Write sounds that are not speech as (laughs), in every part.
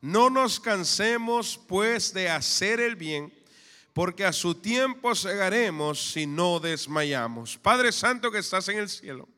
No nos cansemos pues de hacer el bien, porque a su tiempo segaremos si no desmayamos. Padre Santo que estás en el cielo.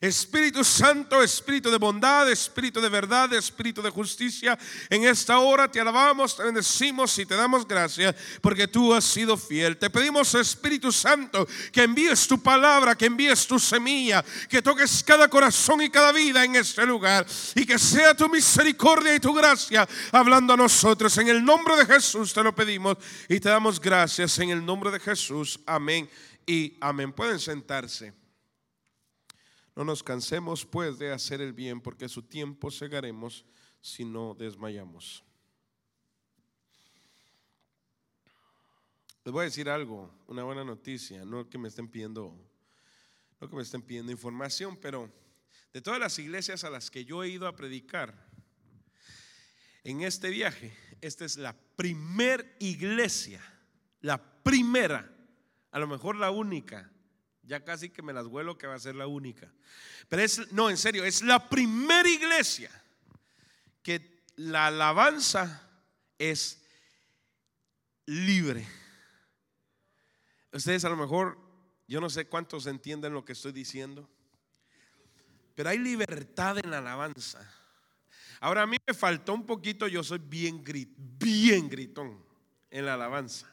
Espíritu Santo, Espíritu de bondad, Espíritu de verdad, Espíritu de justicia. En esta hora te alabamos, te bendecimos y te damos gracias porque tú has sido fiel. Te pedimos, Espíritu Santo, que envíes tu palabra, que envíes tu semilla, que toques cada corazón y cada vida en este lugar y que sea tu misericordia y tu gracia hablando a nosotros. En el nombre de Jesús te lo pedimos y te damos gracias. En el nombre de Jesús. Amén y amén. Pueden sentarse. No nos cansemos pues de hacer el bien, porque su tiempo segaremos si no desmayamos. Les voy a decir algo, una buena noticia, no que me estén pidiendo, no que me estén pidiendo información, pero de todas las iglesias a las que yo he ido a predicar en este viaje, esta es la primer iglesia, la primera, a lo mejor la única ya casi que me las vuelo que va a ser la única. Pero es, no, en serio, es la primera iglesia que la alabanza es libre. Ustedes a lo mejor, yo no sé cuántos entienden lo que estoy diciendo, pero hay libertad en la alabanza. Ahora a mí me faltó un poquito, yo soy bien grit, bien gritón en la alabanza.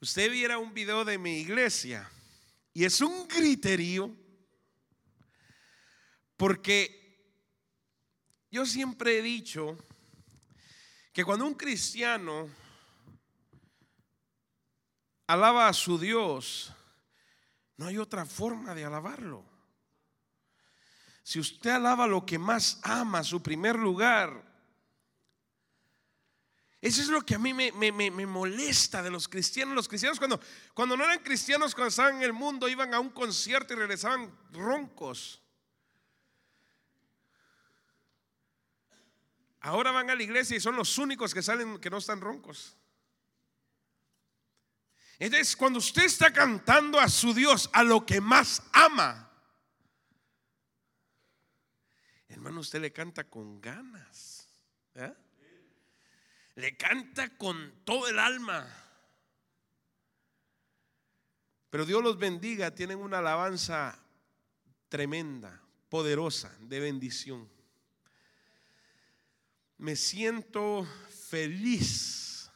Usted viera un video de mi iglesia y es un griterío porque yo siempre he dicho que cuando un cristiano alaba a su Dios, no hay otra forma de alabarlo. Si usted alaba lo que más ama, su primer lugar, eso es lo que a mí me, molesta de los cristianos. Los cristianos cuando, cuando no eran cristianos, cuando estaban en el mundo, iban a un concierto y regresaban roncos. Ahora van a la iglesia y son los únicos que salen que no están roncos. Entonces, cuando usted está cantando a su Dios, a lo que más ama, hermano, usted le canta con ganas. ¿eh? Le canta con todo el alma. Pero Dios los bendiga, tienen una alabanza tremenda, poderosa, de bendición. Me siento feliz.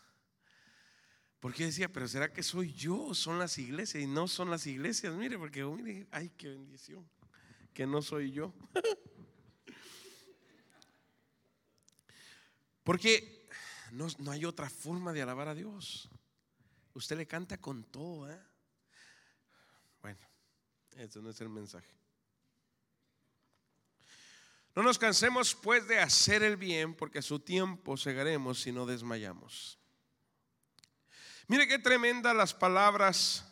Porque decía, pero ¿será que soy yo? Son las iglesias y no son las iglesias. Mire, porque mire, ay, qué bendición. Que no soy yo. (laughs) porque no, hay otra forma de alabar a Dios. Usted le canta con todo. ¿eh? Bueno, ese no es el mensaje. No nos cansemos pues de hacer el bien, porque a su tiempo segaremos si no desmayamos. Mire qué tremenda las palabras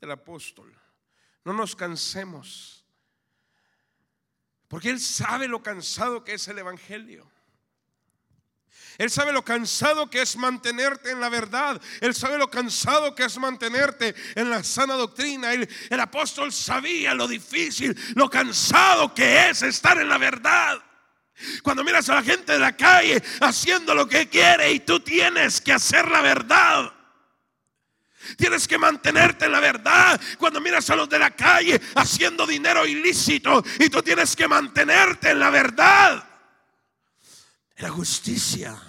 del apóstol. No nos cansemos, porque él sabe lo cansado que es el Evangelio. Él sabe lo cansado que es mantenerte en la verdad. Él sabe lo cansado que es mantenerte en la sana doctrina. El, apóstol sabía lo difícil, lo cansado que es estar en la verdad. Cuando miras a la gente de la calle haciendo lo que quiere y tú tienes que hacer la verdad. Tienes que mantenerte en la verdad. Cuando miras a los de la calle haciendo dinero ilícito y tú tienes que mantenerte en la verdad la justicia.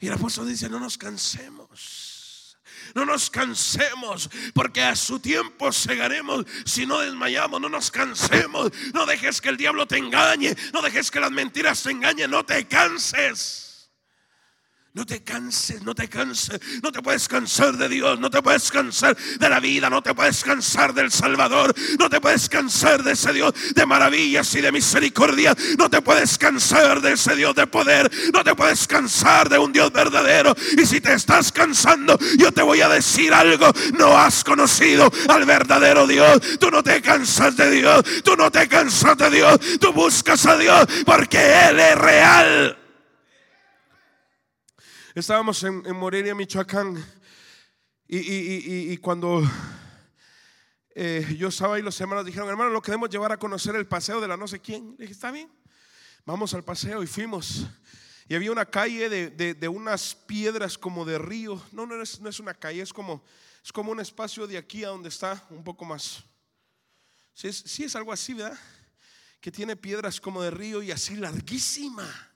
Y el apóstol dice, no nos cansemos. No nos cansemos, porque a su tiempo segaremos si no desmayamos. No nos cansemos. No dejes que el diablo te engañe. No dejes que las mentiras te engañen. No te canses. No te canses, no te canses, no te puedes cansar de Dios, no te puedes cansar de la vida, no te puedes cansar del Salvador, no te puedes cansar de ese Dios de maravillas y de misericordia, no te puedes cansar de ese Dios de poder, no te puedes cansar de un Dios verdadero. Y si te estás cansando, yo te voy a decir algo, no has conocido al verdadero Dios, tú no te cansas de Dios, tú no te cansas de Dios, tú buscas a Dios porque Él es real. Estábamos en, Morelia, Michoacán, y, cuando eh, yo estaba ahí, los hermanos dijeron, hermano, lo queremos llevar a conocer el paseo de la no sé quién. Le dije, está bien, vamos al paseo y fuimos. Y había una calle de, unas piedras como de río. No, no es, no es una calle, es como, es como un espacio de aquí a donde está, un poco más. Sí es, sí es algo así, ¿verdad? Que tiene piedras como de río y así larguísima.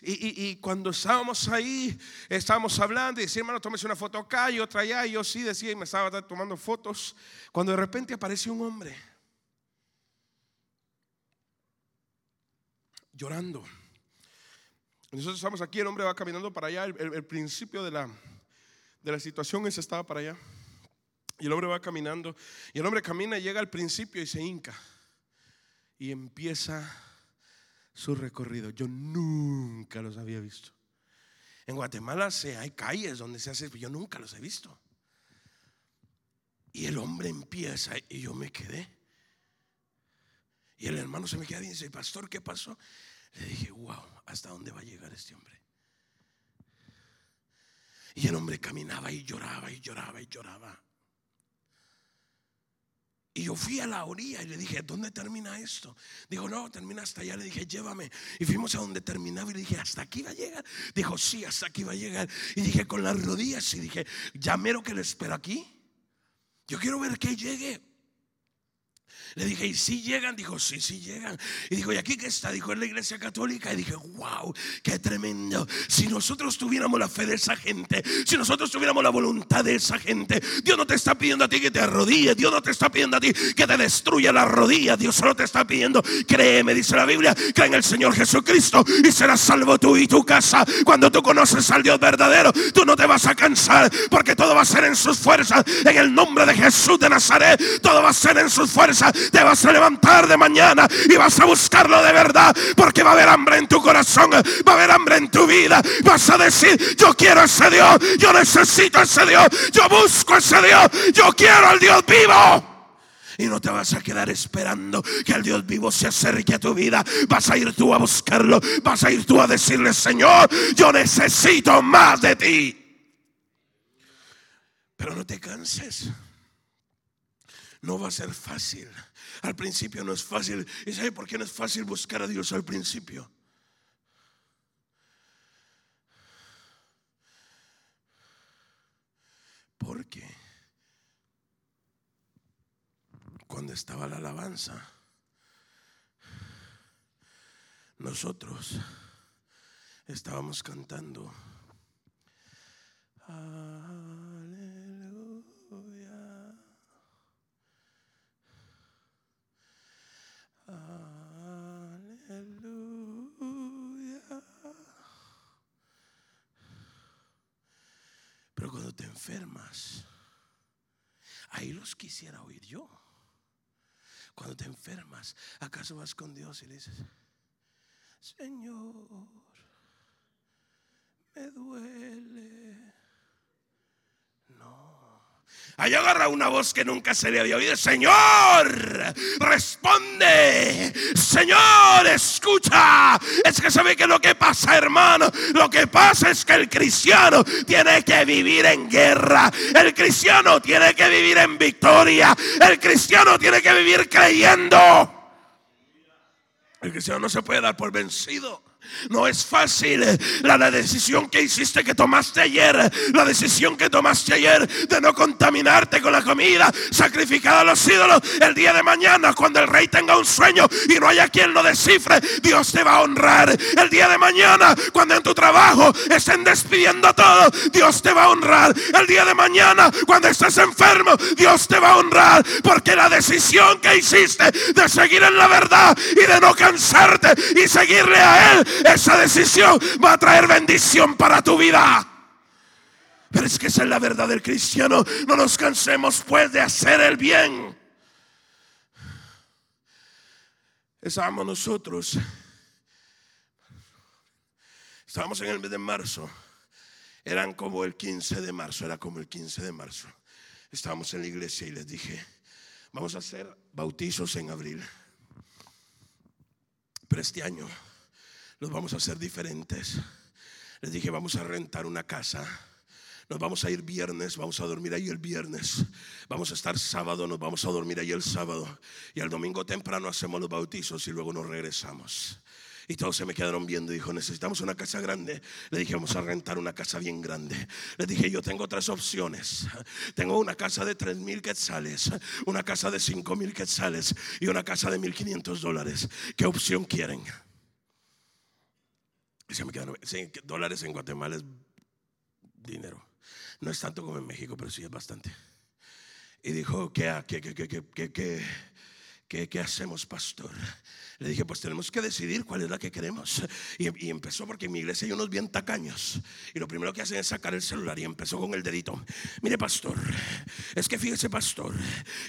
Y, cuando estábamos ahí, estábamos hablando y decía, hermano, tómese una foto acá y otra allá. Y yo sí decía y me estaba tomando fotos. Cuando de repente aparece un hombre llorando. Nosotros estamos aquí, el hombre va caminando para allá. El, principio de la, de la situación es estaba para allá. Y el hombre va caminando. Y el hombre camina y llega al principio y se hinca. Y empieza su recorrido. Yo nunca los había visto. En Guatemala se, hay calles donde se hace, yo nunca los he visto. Y el hombre empieza y yo me quedé. Y el hermano se me queda y dice, pastor, ¿qué pasó? Le dije, wow, ¿hasta dónde va a llegar este hombre? Y el hombre caminaba y lloraba y lloraba y lloraba. Y yo fui a la orilla y le dije, ¿dónde termina esto? Dijo, no, termina hasta allá. Le dije, llévame. Y fuimos a donde terminaba y le dije, ¿hasta aquí va a llegar? Dijo, sí, hasta aquí va a llegar. Y dije, con las rodillas. Y dije, ya mero que le espero aquí. Yo quiero ver que llegue. Le dije, ¿y si llegan? Dijo, sí, sí llegan. Y dijo, ¿y aquí qué está? Dijo, en la iglesia católica. Y dije, wow, qué tremendo. Si nosotros tuviéramos la fe de esa gente, si nosotros tuviéramos la voluntad de esa gente, Dios no te está pidiendo a ti que te arrodilles, Dios no te está pidiendo a ti que te destruya la rodilla, Dios solo te está pidiendo, créeme, dice la Biblia, cree en el Señor Jesucristo y serás salvo tú y tu casa. Cuando tú conoces al Dios verdadero, tú no te vas a cansar porque todo va a ser en sus fuerzas. En el nombre de Jesús de Nazaret, todo va a ser en sus fuerzas te vas a levantar de mañana y vas a buscarlo de verdad, porque va a haber hambre en tu corazón, va a haber hambre en tu vida. Vas a decir, yo quiero ese Dios, yo necesito ese Dios, yo busco ese Dios, yo quiero al Dios vivo. Y no te vas a quedar esperando que el Dios vivo se acerque a tu vida. Vas a ir tú a buscarlo. Vas a ir tú a decirle, Señor, yo necesito más de ti. Pero no te canses. No va a ser fácil. Al principio no es fácil. ¿Y sabe por qué no es fácil buscar a Dios al principio? Porque cuando estaba la alabanza, nosotros estábamos cantando. Pero cuando te ahí los quisiera oír yo. Cuando te enfermas, ¿acaso vas con Dios y le dices, Señor, me duele? No. Ahí agarra una voz que nunca se le había oído. Señor, responde. Señor, escucha. Es que sabe que lo que pasa, hermano, lo que pasa es que el cristiano tiene que vivir en guerra. El cristiano tiene que vivir en victoria. El cristiano tiene que vivir creyendo. El cristiano no se puede dar por vencido. No es fácil la, decisión que hiciste, que tomaste ayer, la decisión que tomaste ayer de no contaminarte con la comida sacrificada a los ídolos. El día de mañana, cuando el rey tenga un sueño y no haya quien lo descifre, Dios te va a honrar. El día de mañana, cuando en tu trabajo estén despidiendo todo, Dios te va a honrar. El día de mañana, cuando estés enfermo, Dios te va a honrar. Porque la decisión que hiciste de seguir en la verdad y de no cansarte y seguirle a Él esa decisión va a traer bendición para tu vida. Pero es que esa es la verdad del cristiano. No nos cansemos pues de hacer el bien. Estábamos nosotros. Estábamos en el mes de marzo. Eran como el 15 de marzo. Era como el 15 de marzo. Estábamos en la iglesia y les dije, vamos a hacer bautizos en abril. Pero este año los vamos a hacer diferentes. Les dije, vamos a rentar una casa. Nos vamos a ir viernes, vamos a dormir ahí el viernes. Vamos a estar sábado, nos vamos a dormir ahí el sábado. Y el domingo temprano hacemos los bautizos y luego nos regresamos. Y todos se me quedaron viendo dijo, necesitamos una casa grande. Le dije, vamos a rentar una casa bien grande. Le dije, yo tengo tres opciones. Tengo una casa de tres mil quetzales, una casa de cinco mil quetzales y una casa de mil quinientos dólares. ¿Qué opción quieren? Se me quedaron, dólares en Guatemala es dinero. No es tanto como en México, pero sí es bastante. Y dijo, ¿qué, qué, qué, qué, qué, qué, qué, qué hacemos, pastor? Le dije, pues tenemos que decidir cuál es la que queremos. Y, empezó porque en mi iglesia hay unos bien tacaños. Y lo primero que hacen es sacar el celular y empezó con el dedito. Mire, pastor, es que fíjese, pastor,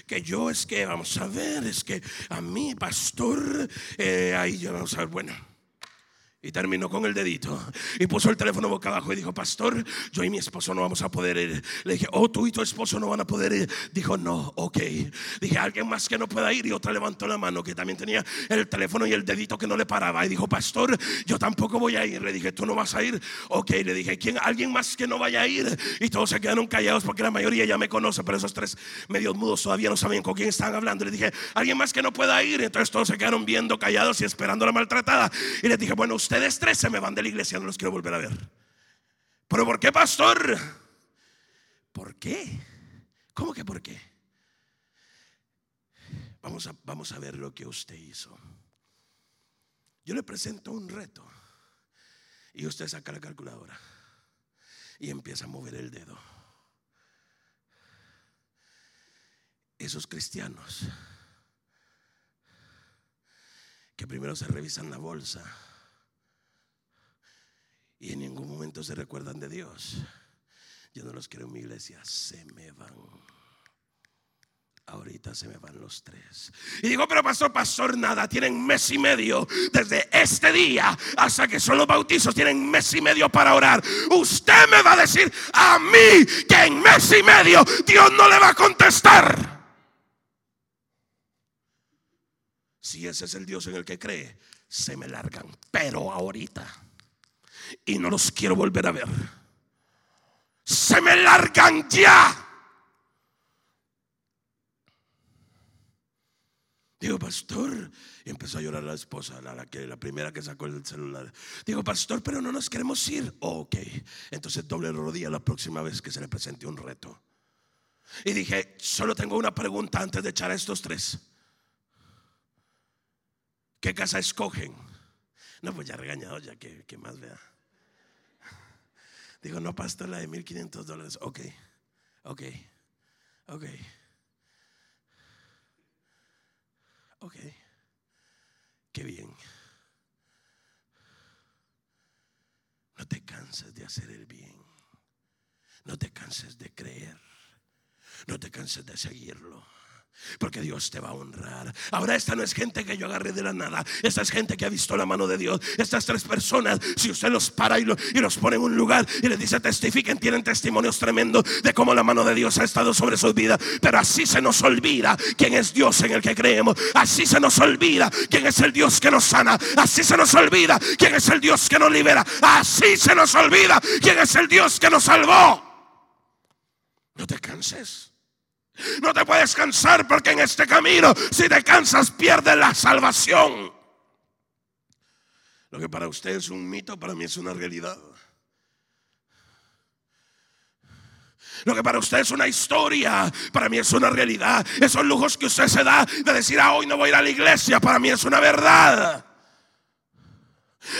que yo es que, vamos a ver, es que a mí, pastor, eh, ahí ya vamos a ver, bueno. Y terminó con el dedito y puso el teléfono boca abajo y dijo, pastor, yo y mi esposo no vamos a poder ir. Le dije, oh, tú y tu esposo no van a poder ir. Dijo, no, ok. Dije, alguien más que no pueda ir. Y otra levantó la mano que también tenía el teléfono y el dedito que no le paraba. Y dijo, pastor, yo tampoco voy a ir. Le dije, tú no vas a ir. Ok, le dije, ¿quién? Alguien más que no vaya a ir. Y todos se quedaron callados porque la mayoría ya me conoce. Pero esos tres medios mudos todavía no sabían con quién estaban hablando. Le dije, alguien más que no pueda ir. Entonces todos se quedaron viendo callados y esperando la maltratada. Y le dije, bueno, ustedes tres se me van de la iglesia, no los quiero volver a ver. Pero ¿por qué, pastor? ¿Por qué? ¿Cómo que por qué? Vamos a, vamos a ver lo que usted hizo. Yo le presento un reto y usted saca la calculadora y empieza a mover el dedo. Esos cristianos que primero se revisan la bolsa y en ningún momento se recuerdan de Dios. Yo no los quiero en mi iglesia, se me van. Ahorita se me van los tres. Y digo, pero pastor, pastor, nada. Tienen mes y medio desde este día hasta que son los bautizos. Tienen mes y medio para orar. Usted me va a decir a mí que en mes y medio Dios no le va a contestar. Si ese es el Dios en el que cree, se me largan. Pero ahorita y no los quiero volver a ver. Se me largan ya. Digo, pastor, y empezó a llorar la esposa, la, que, la primera que sacó el celular. Digo, pastor, pero no nos queremos ir. ok, entonces doble rodilla la próxima vez que se le presente un reto. Y dije, solo tengo una pregunta antes de echar a estos tres. ¿Qué casa escogen? No, pues ya regañado, ya que, que más vea. Digo, no, pastor, la de 1500 dólares. Ok, ok, ok. Ok, qué bien. No te canses de hacer el bien. No te canses de creer. No te canses de seguirlo. Porque Dios te va a honrar. Ahora esta no es gente que yo agarré de la nada. Esta es gente que ha visto la mano de Dios. Estas tres personas, si usted los para y, los pone en un lugar y les dice testifiquen, tienen testimonios tremendos de cómo la mano de Dios ha estado sobre sus vidas. Pero así se nos olvida quién es Dios en el que creemos. Así se nos olvida quién es el Dios que nos sana. Así se nos olvida quién es el Dios que nos libera. Así se nos olvida quién es el Dios que nos salvó. No te canses. No te puedes cansar porque en este camino, si te cansas, pierdes la salvación. Lo que para usted es un mito, para mí es una realidad. Lo que para usted es una historia, para mí es una realidad. Esos lujos que usted se da de decir, ah, hoy no voy a ir a la iglesia, para mí es una verdad.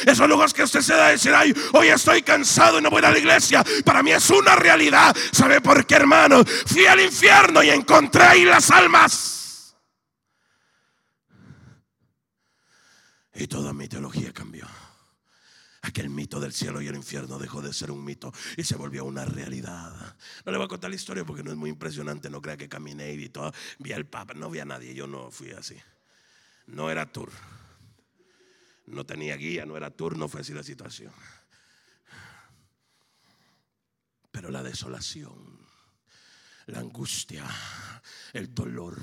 Esos lujos que usted se da de decir, ay, hoy estoy cansado y no voy a la iglesia. Para mí es una realidad. ¿Sabe por qué, hermano? Fui al infierno y encontré ahí las almas. Y toda mi teología cambió. Aquel mito del cielo y el infierno dejó de ser un mito y se volvió una realidad. No le voy a contar la historia porque no es muy impresionante. No crea que caminé y vi todo. Vi al Papa, no vi a nadie. Yo no fui así. No era tour. No tenía guía, no era turno, fue así la situación. Pero la desolación la angustia, el dolor,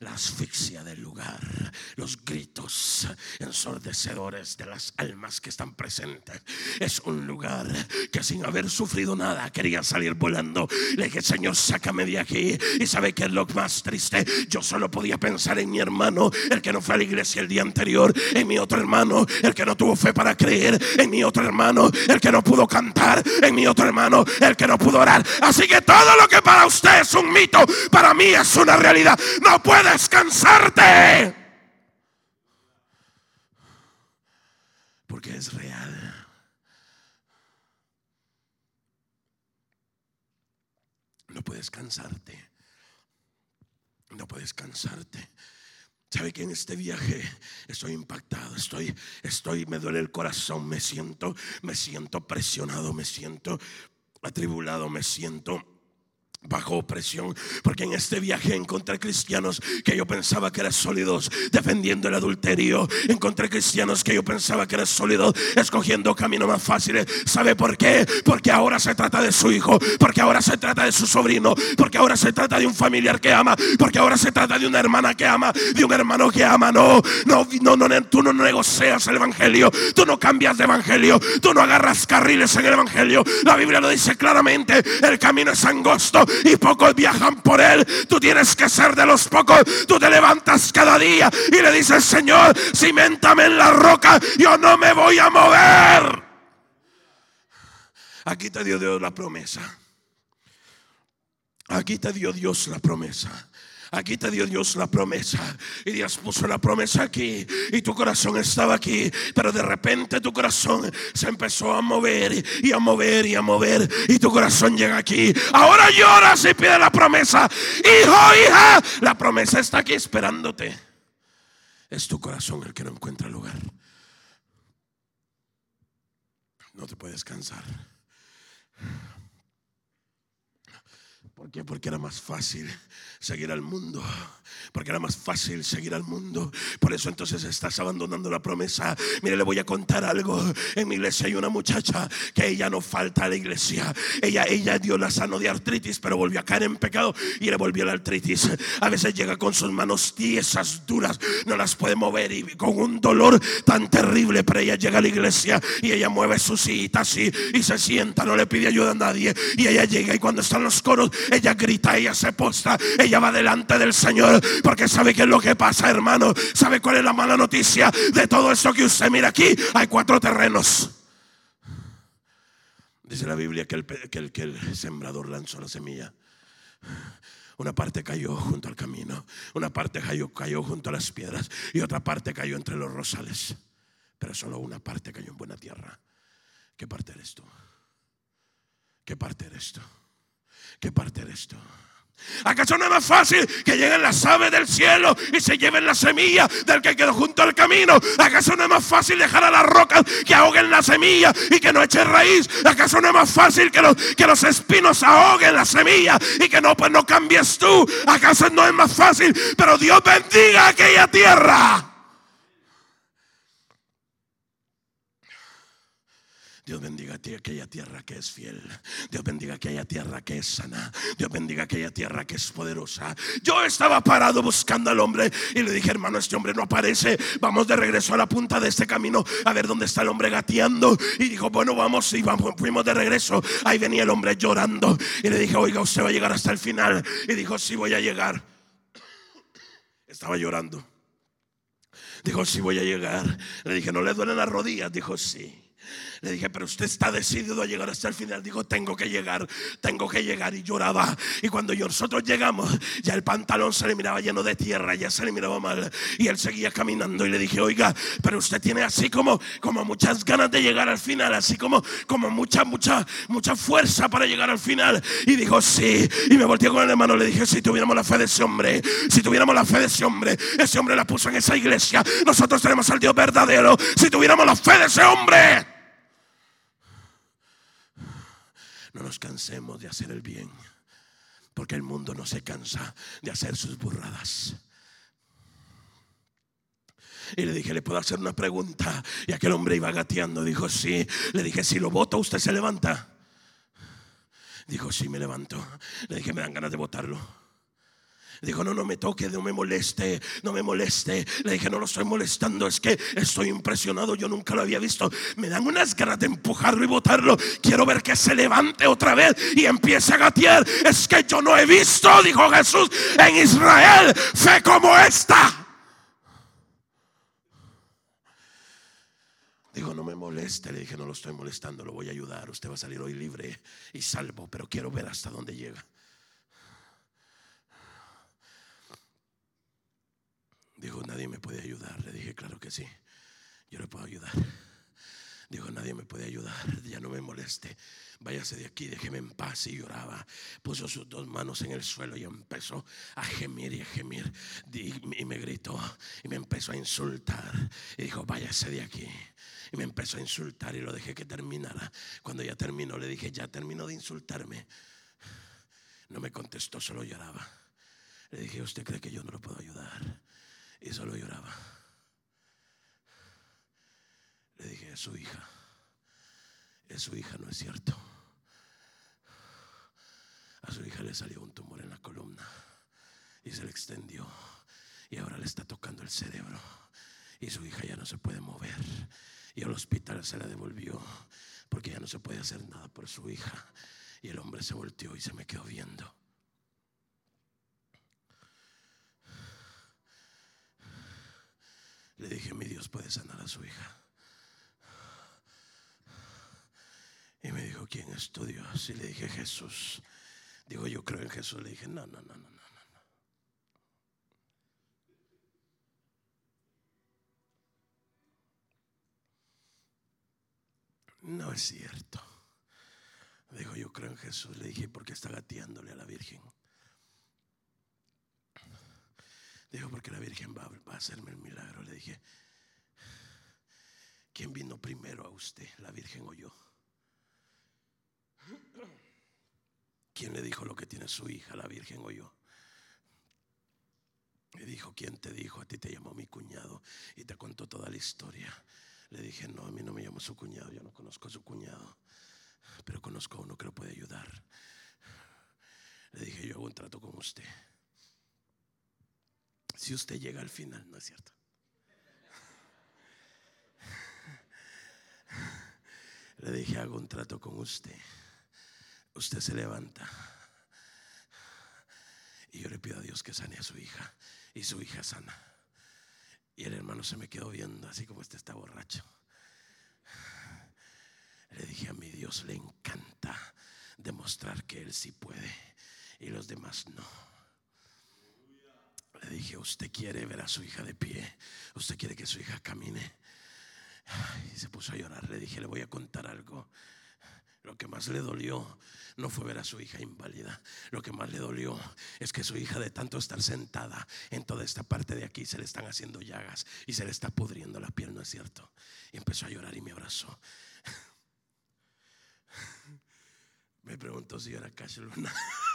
la asfixia del lugar, los gritos ensordecedores de las almas que están presentes. Es un lugar que sin haber sufrido nada quería salir volando. Le dije, Señor, sácame de aquí. Y sabe que es lo más triste. Yo solo podía pensar en mi hermano, el que no fue a la iglesia el día anterior, en mi otro hermano, el que no tuvo fe para creer, en mi otro hermano, el que no pudo cantar, en mi otro hermano, el que no pudo orar. Así que todo lo que para usted es un mito, para mí es una realidad. No puedes cansarte. Porque es real. No puedes cansarte. No puedes cansarte. ¿Sabe que en este viaje estoy impactado? Estoy, estoy, me duele el corazón, me siento, me siento presionado, me siento atribulado, me siento bajo opresión, porque en este viaje encontré cristianos que yo pensaba que eran sólidos defendiendo el adulterio, encontré cristianos que yo pensaba que eran sólidos escogiendo caminos más fáciles. ¿Sabe por qué? Porque ahora se trata de su hijo, porque ahora se trata de su sobrino, porque ahora se trata de un familiar que ama, porque ahora se trata de una hermana que ama, de un hermano que ama. No, no, no, no, tú no negocias el evangelio, tú no cambias de evangelio, tú no agarras carriles en el evangelio. La Biblia lo dice claramente, el camino es angosto y pocos viajan por él. Tú tienes que ser de los pocos. Tú te levantas cada día y le dices, Señor, cimentame en la roca, yo no me voy a mover. Aquí te dio Dios la promesa. Aquí te dio Dios la promesa. Aquí te dio Dios la promesa. Y Dios puso la promesa aquí. Y tu corazón estaba aquí. Pero de repente tu corazón se empezó a mover y a mover y a mover. Y tu corazón llega aquí. Ahora lloras y pide la promesa. Hijo, hija, la promesa está aquí esperándote. Es tu corazón el que no encuentra lugar. No te puedes cansar. ¿Por qué? Porque era más fácil seguir al mundo. Porque era más fácil seguir al mundo. Por eso entonces estás abandonando la promesa. Mire, le voy a contar algo. En mi iglesia hay una muchacha que ella no falta a la iglesia. Ella, ella dio la sano de artritis, pero volvió a caer en pecado y le volvió la artritis. A veces llega con sus manos tiesas, duras, no las puede mover y con un dolor tan terrible. Pero ella llega a la iglesia y ella mueve su silla así y se sienta, no le pide ayuda a nadie. Y ella llega y cuando están los coros, ella grita, ella se posta, ella va delante del Señor porque sabe que es lo que pasa, hermano. ¿Sabe cuál es la mala noticia de todo esto que usted mira aquí? Hay cuatro terrenos. Dice la Biblia que el, que el, sembrador lanzó la semilla. Una parte cayó junto al camino, una parte cayó, cayó junto a las piedras y otra parte cayó entre los rosales. Pero solo una parte cayó en buena tierra. ¿Qué parte eres tú? ¿Qué parte eres tú? ¿Qué parte de esto? ¿Acaso no es más fácil que lleguen las aves del cielo y se lleven la semilla del que quedó junto al camino? ¿Acaso no es más fácil dejar a las rocas que ahoguen la semilla y que no echen raíz? ¿Acaso no es más fácil que los, que los espinos ahoguen la semilla y que no, pues no cambies tú? ¿Acaso no es más fácil? Pero Dios bendiga aquella tierra. Dios bendiga aquella tierra que es fiel. Dios bendiga aquella tierra que es sana. Dios bendiga aquella tierra que es poderosa. Yo estaba parado buscando al hombre y le dije, hermano, este hombre no aparece. Vamos de regreso a la punta de este camino a ver dónde está el hombre gateando. Y dijo, bueno, vamos y vamos, fuimos de regreso. Ahí venía el hombre llorando. Y le dije, oiga, usted va a llegar hasta el final. Y dijo, sí, voy a llegar. (coughs) Estaba llorando. Dijo, sí, voy a llegar. Le dije, ¿no le duelen las rodillas? Dijo, sí. Le dije, pero usted está decidido a llegar hasta el final. Dijo, tengo que llegar, tengo que llegar. Y lloraba. Y cuando nosotros llegamos, ya el pantalón se le miraba lleno de tierra, ya se le miraba mal. Y él seguía caminando. Y le dije, oiga, pero usted tiene así como, como muchas ganas de llegar al final, así como, como mucha, mucha, mucha fuerza para llegar al final. Y dijo, sí. Y me volteé con el hermano. Le dije, si tuviéramos la fe de ese hombre, si tuviéramos la fe de ese hombre, ese hombre la puso en esa iglesia. Nosotros tenemos al Dios verdadero. Si tuviéramos la fe de ese hombre. No nos cansemos de hacer el bien, porque el mundo no se cansa de hacer sus burradas. Y le dije, ¿le puedo hacer una pregunta? Y aquel hombre iba gateando. Dijo, sí. Le dije, si lo voto, usted se levanta. Dijo, sí, me levanto. Le dije, me dan ganas de botarlo. Dijo, no, no me toque, no me moleste, no me moleste. Le dije, no lo estoy molestando, es que estoy impresionado, yo nunca lo había visto. Me dan unas ganas de empujarlo y botarlo. Quiero ver que se levante otra vez y empiece a gatear. Es que yo no he visto, dijo Jesús, en Israel fe como esta. Dijo, no me moleste. Le dije, no lo estoy molestando, lo voy a ayudar. Usted va a salir hoy libre y salvo, pero quiero ver hasta dónde llega. Dijo, nadie me puede ayudar. Le dije, claro que sí, yo le puedo ayudar. Dijo, nadie me puede ayudar, ya no me moleste. Váyase de aquí, déjeme en paz. Y lloraba. Puso sus dos manos en el suelo y empezó a gemir y a gemir. Y me gritó y me empezó a insultar. Y dijo, váyase de aquí. Y me empezó a insultar y lo dejé que terminara. Cuando ya terminó, le dije, ya terminó de insultarme. No me contestó, solo lloraba. Le dije, ¿usted cree que yo no lo puedo ayudar? Y solo lloraba. Le dije, es su hija. Es su hija, no es cierto. A su hija le salió un tumor en la columna y se le extendió. Y ahora le está tocando el cerebro. Y su hija ya no se puede mover. Y al hospital se la devolvió porque ya no se puede hacer nada por su hija. Y el hombre se volteó y se me quedó viendo. Le dije, mi Dios puede sanar a su hija. Y me dijo, ¿quién es tu Dios? Y le dije, Jesús. Digo, yo creo en Jesús. Le dije, no, no, no, no, no. No es cierto. Dijo, yo creo en Jesús. Le dije, ¿por qué está gateándole a la Virgen? Dijo, porque la Virgen va, a hacerme el milagro. Le dije, ¿quién vino primero a usted, la Virgen o yo? ¿Quién le dijo lo que tiene su hija, la Virgen o yo? Le dijo, ¿quién te dijo? A ti te llamó mi cuñado y te contó toda la historia. Le dije, no, a mí no me llamó su cuñado, yo no conozco a su cuñado, pero conozco a uno que lo puede ayudar. Le dije, yo hago un trato con usted. Si usted llega al final, ¿no es cierto? Le dije, hago un trato con usted. Usted se levanta. Y yo le pido a Dios que sane a su hija. Y su hija sana. Y el hermano se me quedó viendo, así como este está borracho. Le dije a mi Dios, le encanta demostrar que Él sí puede y los demás no. Le dije, usted quiere ver a su hija de pie, usted quiere que su hija camine. Y se puso a llorar. Le dije, le voy a contar algo. Lo que más le dolió no fue ver a su hija inválida. Lo que más le dolió es que su hija de tanto estar sentada en toda esta parte de aquí se le están haciendo llagas y se le está pudriendo la piel, ¿no es cierto? Y empezó a llorar y me abrazó. (laughs) Me preguntó si era Cash Luna. (laughs)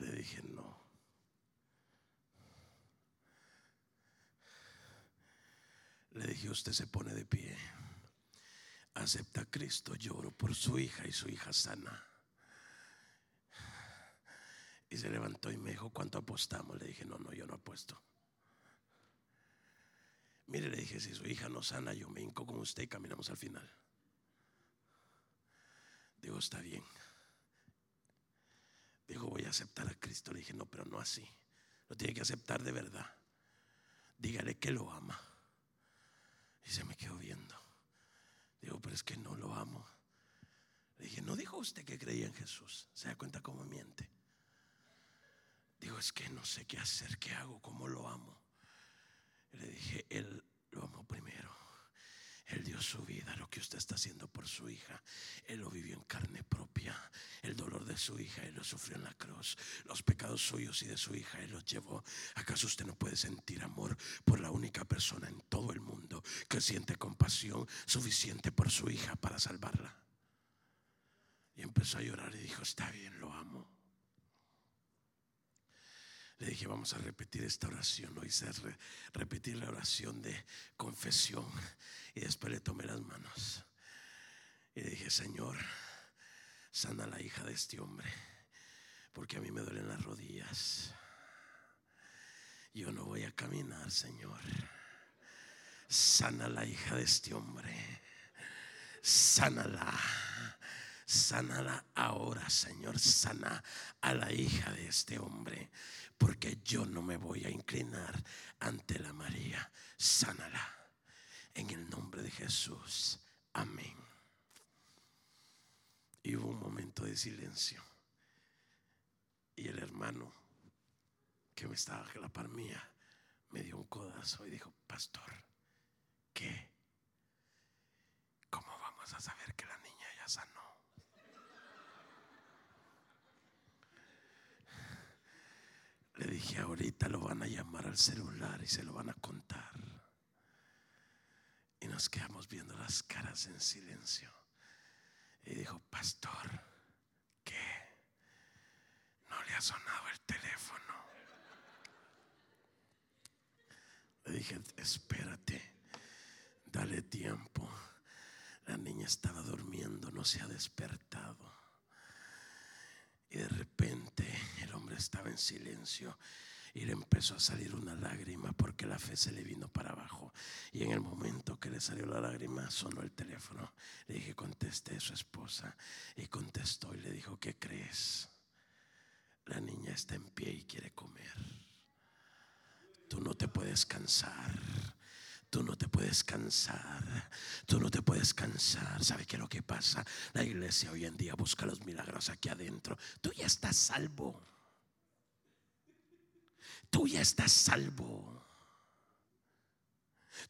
Le dije, no. Le dije, usted se pone de pie. Acepta a Cristo, lloro por su hija y su hija sana. Y se levantó y me dijo, ¿cuánto apostamos? Le dije, no, no, yo no apuesto. Mire, le dije, si su hija no sana, yo me hinco con usted y caminamos al final. Digo, está bien. Dijo, voy a aceptar a Cristo. Le dije, no, pero no así. Lo tiene que aceptar de verdad. Dígale que lo ama. Y se me quedó viendo. Digo, pero es que no lo amo. Le dije, no dijo usted que creía en Jesús. Se da cuenta cómo miente. Digo, es que no sé qué hacer, qué hago, cómo lo amo. le dije, Él lo amó primero. Él dio su vida, lo que usted está haciendo por su hija. Él lo vivió en carne propia. El dolor de su hija, Él lo sufrió en la cruz. Los pecados suyos y de su hija, Él los llevó. ¿Acaso usted no puede sentir amor por la única persona en todo el mundo que siente compasión suficiente por su hija para salvarla? Y empezó a llorar y dijo, está bien, lo amo. Le dije, vamos a repetir esta oración. Lo hice repetir la oración de confesión. Y después le tomé las manos. Y le dije, Señor, sana a la hija de este hombre. Porque a mí me duelen las rodillas. Yo no voy a caminar, Señor. Sana a la hija de este hombre. Sánala. Sánala ahora, Señor. Sana a la hija de este hombre porque yo no me voy a inclinar ante la María. Sánala. En el nombre de Jesús. Amén. Hubo un momento de silencio. Y el hermano que me estaba a la par mía me dio un codazo y dijo, pastor, ¿qué? ¿Cómo vamos a saber que la niña ya sanó? Le dije, ahorita lo van a llamar al celular y se lo van a contar. Y nos quedamos viendo las caras en silencio. Y dijo, pastor, ¿qué? No le ha sonado el teléfono. Le dije, espérate, dale tiempo. La niña estaba durmiendo, no se ha despertado. Y de repente el hombre estaba en silencio y le empezó a salir una lágrima porque la fe se le vino para abajo. Y en el momento que le salió la lágrima, sonó el teléfono. Le dije, conteste a su esposa. Y contestó y le dijo, ¿qué crees? La niña está en pie y quiere comer. Tú no te puedes cansar. Tú no te puedes cansar. Tú no te puedes cansar. ¿Sabe qué es lo que pasa? La iglesia hoy en día busca los milagros aquí adentro. Tú ya estás salvo. Tú ya estás salvo.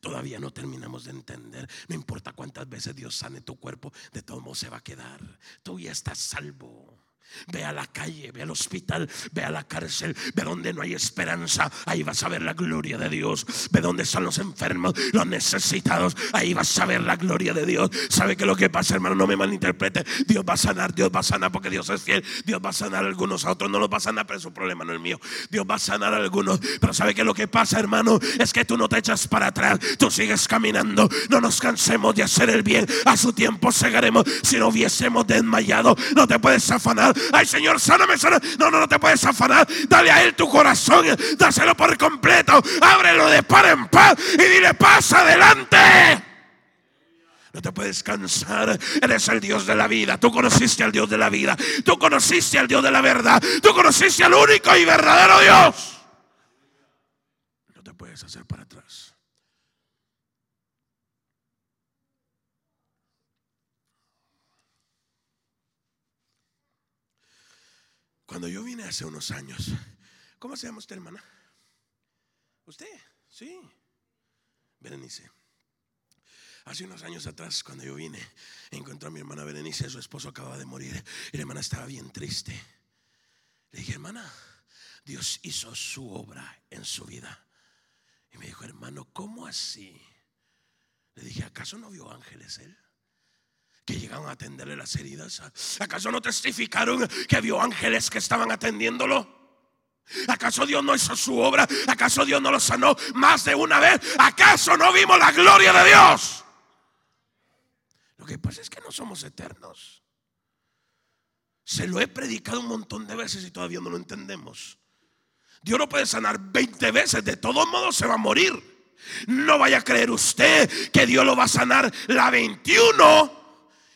Todavía no terminamos de entender. No importa cuántas veces Dios sane tu cuerpo, de todo modo se va a quedar. Tú ya estás salvo. Ve a la calle, ve al hospital, ve a la cárcel, ve donde no hay esperanza. Ahí vas a ver la gloria de Dios. Ve donde están los enfermos, los necesitados. Ahí vas a ver la gloria de Dios. ¿Sabe que lo que pasa, hermano? No me malinterprete. Dios va a sanar, Dios va a sanar porque Dios es fiel. Dios va a sanar a algunos, a otros no los va a sanar, pero su problema no es mío. Dios va a sanar a algunos. Pero ¿sabe que lo que pasa, hermano? Es que tú no te echas para atrás. Tú sigues caminando. No nos cansemos de hacer el bien. A su tiempo segaremos. Si no hubiésemos desmayado, no te puedes afanar Ay, Señor, sáname, sáname. No, no, no te puedes afanar. Dale a Él tu corazón. Dáselo por completo. Ábrelo de par en par y dile, pasa adelante. No te puedes cansar. Eres el Dios de la vida. Tú conociste al Dios de la vida. Tú conociste al Dios de la verdad. Tú conociste al único y verdadero Dios. No te puedes hacer para atrás. Cuando yo vine hace unos años, ¿cómo se llama usted, hermana? ¿Usted? Sí. Berenice. Hace unos años atrás, cuando yo vine, encontré a mi hermana Berenice, su esposo acababa de morir y la hermana estaba bien triste. Le dije, hermana, Dios hizo su obra en su vida. Y me dijo, hermano, ¿cómo así? Le dije, ¿acaso no vio ángeles él? Que llegaron a atenderle las heridas? ¿Acaso no testificaron que vio ángeles que estaban atendiéndolo? ¿Acaso Dios no hizo su obra? ¿Acaso Dios no lo sanó más de una vez? ¿Acaso no vimos la gloria de Dios? Lo que pasa es que no somos eternos. Se lo he predicado un montón de veces y todavía no lo entendemos. Dios no puede sanar 20 veces, de todos modos se va a morir. No vaya a creer usted que Dios lo va a sanar la 21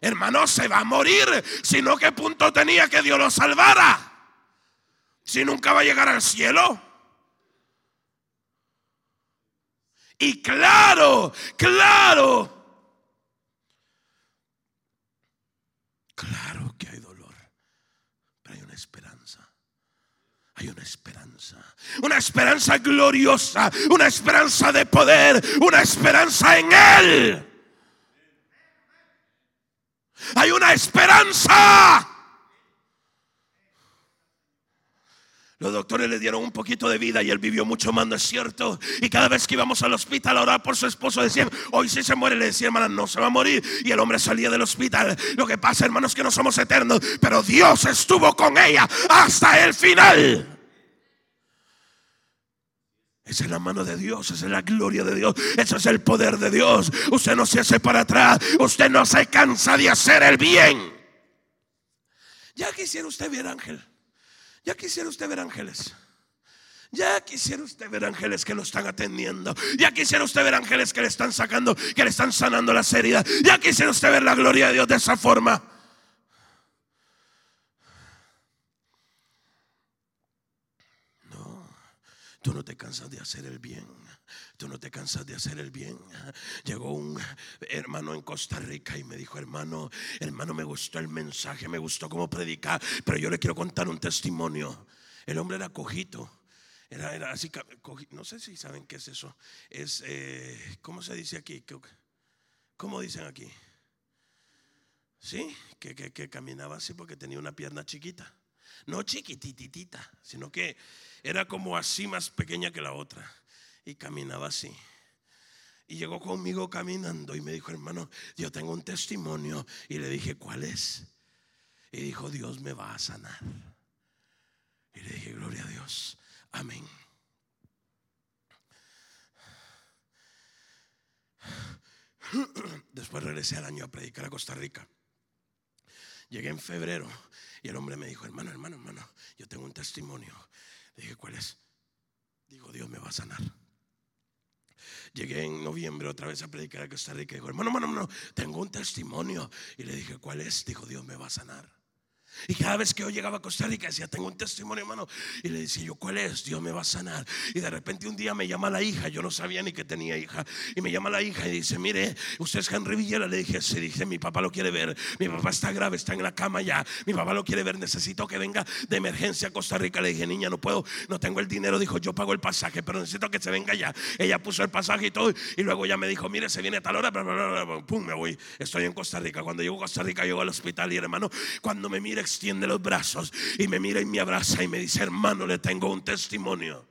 hermano, se va a morir. Sino qué punto tenía que Dios lo salvara. Si nunca va a llegar al cielo. Y claro, claro. Claro que hay dolor, pero hay una esperanza. Hay una esperanza, una esperanza gloriosa, una esperanza de poder, una esperanza en Él. Hay una esperanza. Los doctores le dieron un poquito de vida y él vivió mucho más, ¿no es cierto? Y cada vez que íbamos al hospital a orar por su esposo, decían, hoy si se muere, le decía, hermana, no se va a morir. Y el hombre salía del hospital. Lo que pasa, hermanos, es que no somos eternos, pero Dios estuvo con ella hasta el final. Esa es la mano de Dios, esa es la gloria de Dios, ese es el poder de Dios. Usted no se hace para atrás, usted no se cansa de hacer el bien. Ya quisiera usted ver ángel, ya quisiera usted ver ángeles. Ya quisiera usted ver ángeles que lo están atendiendo. Ya quisiera usted ver ángeles que le están sacando, que le están sanando las heridas. Ya quisiera usted ver la gloria de Dios de esa forma. Tú no te cansas de hacer el bien. Tú no te cansas de hacer el bien. Llegó un hermano en Costa Rica y me dijo, hermano, hermano, me gustó el mensaje, me gustó cómo predicar, pero yo le quiero contar un testimonio. El hombre era cojito era, así, no sé si saben qué es eso. Es, eh, ¿cómo se dice aquí? ¿Cómo dicen aquí? Sí, que, que, caminaba así porque tenía una pierna chiquita. No chiquititita, sino que era como así más pequeña que la otra. Y caminaba así. Y llegó conmigo caminando y me dijo, hermano, yo tengo un testimonio. Y le dije, ¿cuál es? Y dijo, Dios me va a sanar. Y le dije, gloria a Dios. Amén. Después regresé al año a predicar a Costa Rica. Llegué en febrero y el hombre me dijo, hermano, hermano, hermano, yo tengo un testimonio. Dije, ¿cuál es? Digo, Dios me va a sanar. Llegué en noviembre otra vez a predicar a Costa Rica dijo, hermano, hermano, hermano, tengo un testimonio. Y le dije, ¿cuál es? Dijo, Dios me va a sanar. Y cada vez que yo llegaba a Costa Rica decía, tengo un testimonio hermano. Y le decía yo, ¿cuál es? Dios me va a sanar. Y de repente un día me llama la hija, yo no sabía ni que tenía hija. Y me llama la hija y dice, mire, usted es Henry Villera. Le dije, sí, dice, mi papá lo quiere ver. Mi papá está grave, está en la cama ya. Mi papá lo quiere ver, necesito que venga de emergencia a Costa Rica. Le dije, niña, no puedo, no tengo el dinero. Dijo, yo pago el pasaje, pero necesito que se venga ya. Ella puso el pasaje y todo. Y luego ya me dijo, mire, se viene a tal hora. Pum, me voy. Estoy en Costa Rica. Cuando llego a Costa Rica, llego al hospital y hermano, cuando me mira, extiende los brazos y me mira y me abraza y me dice, hermano, le tengo un testimonio.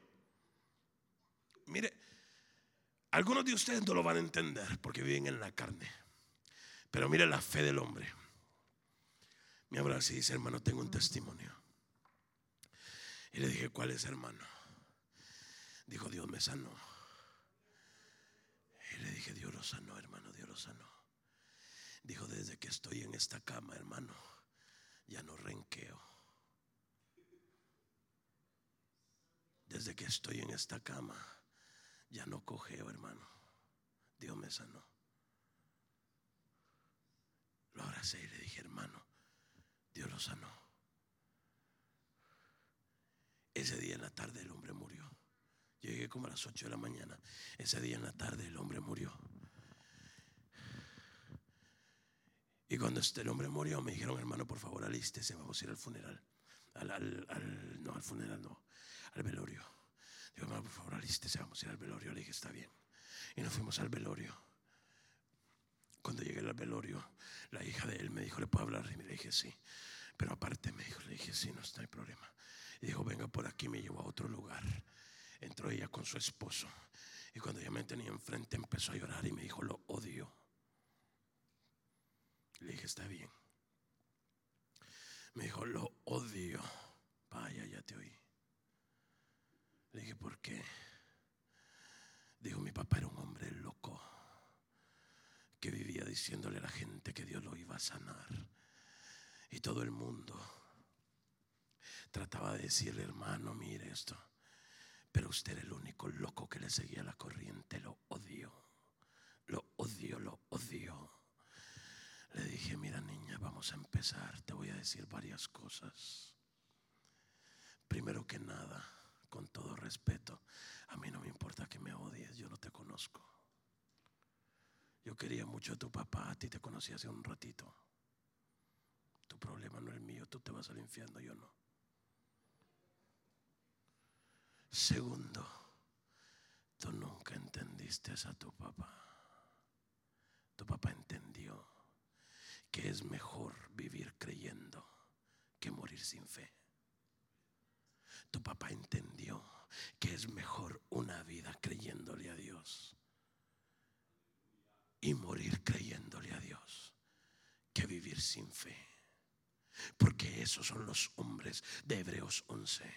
Mire, algunos de ustedes no lo van a entender porque viven en la carne. Pero mire la fe del hombre. Me abraza y dice, hermano, tengo un testimonio. Y le dije, ¿cuál es, hermano? Dijo, Dios me sanó. Y le dije, Dios lo sanó, hermano, Dios lo sanó. Dijo, desde que estoy en esta cama, hermano, ya no renqueo. Desde que estoy en esta cama, ya no cogeo, hermano. Dios me sanó. Lo abracé y le dije, hermano, Dios lo sanó. Ese día en la tarde el hombre murió. Llegué como a las 8 de la mañana. Ese día en la tarde el hombre murió. Y cuando este, el hombre murió, me dijeron, hermano, por favor, alístese, vamos a ir al funeral. Al, no, al funeral no, al velorio. Digo, hermano, por favor, alístese, vamos a ir al velorio. Le dije, está bien. Y nos fuimos al velorio. Cuando llegué al velorio, la hija de él me dijo, ¿le puedo hablar? Y me dije, sí. Pero aparte me dijo, le dije, sí, no, está hay problema. Y dijo, venga por aquí, me llevó a otro lugar. Entró ella con su esposo. Y cuando ella me tenía enfrente, empezó a llorar y me dijo, lo odio. Le dije, está bien. Me dijo, lo odio. Vaya, ya te oí. Le dije, ¿por qué? Dijo, mi papá era un hombre loco que vivía diciéndole a la gente que Dios lo iba a sanar. Y todo el mundo trataba de decirle, hermano, mire esto. Pero usted era el único loco que le seguía la corriente. Lo odio. Lo odio, lo odio. Le dije, mira niña, vamos a empezar. Te voy a decir varias cosas. Primero que nada, con todo respeto, a mí no me importa que me odies, yo no te conozco. Yo quería mucho a tu papá, a ti te conocí hace un ratito. Tu problema no es mío, tú te vas al infierno, yo no. Segundo, tú nunca entendiste a tu papá. Tu papá entendió que es mejor vivir creyendo que morir sin fe. Tu papá entendió que es mejor una vida creyéndole a Dios y morir creyéndole a Dios que vivir sin fe. Porque esos son los hombres de Hebreos 11.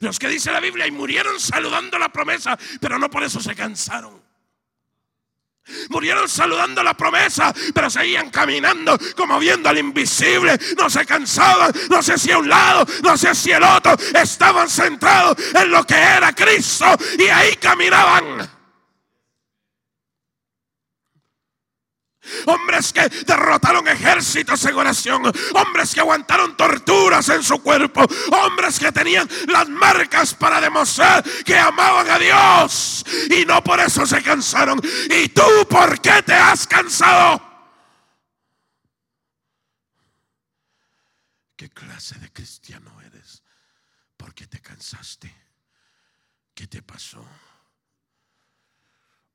Los que dice la Biblia y murieron saludando la promesa, pero no por eso se cansaron. Murieron saludando la promesa, pero seguían caminando como viendo al invisible. No se cansaban, no sé si a un lado, no sé si el otro. Estaban centrados en lo que era Cristo y ahí caminaban. Hombres que derrotaron ejércitos en oración. Hombres que aguantaron torturas en su cuerpo. Hombres que tenían las marcas para demostrar que amaban a Dios. Y no por eso se cansaron. ¿Y tú por qué te has cansado? ¿Qué clase de cristiano eres? ¿Por qué te cansaste? ¿Qué te pasó?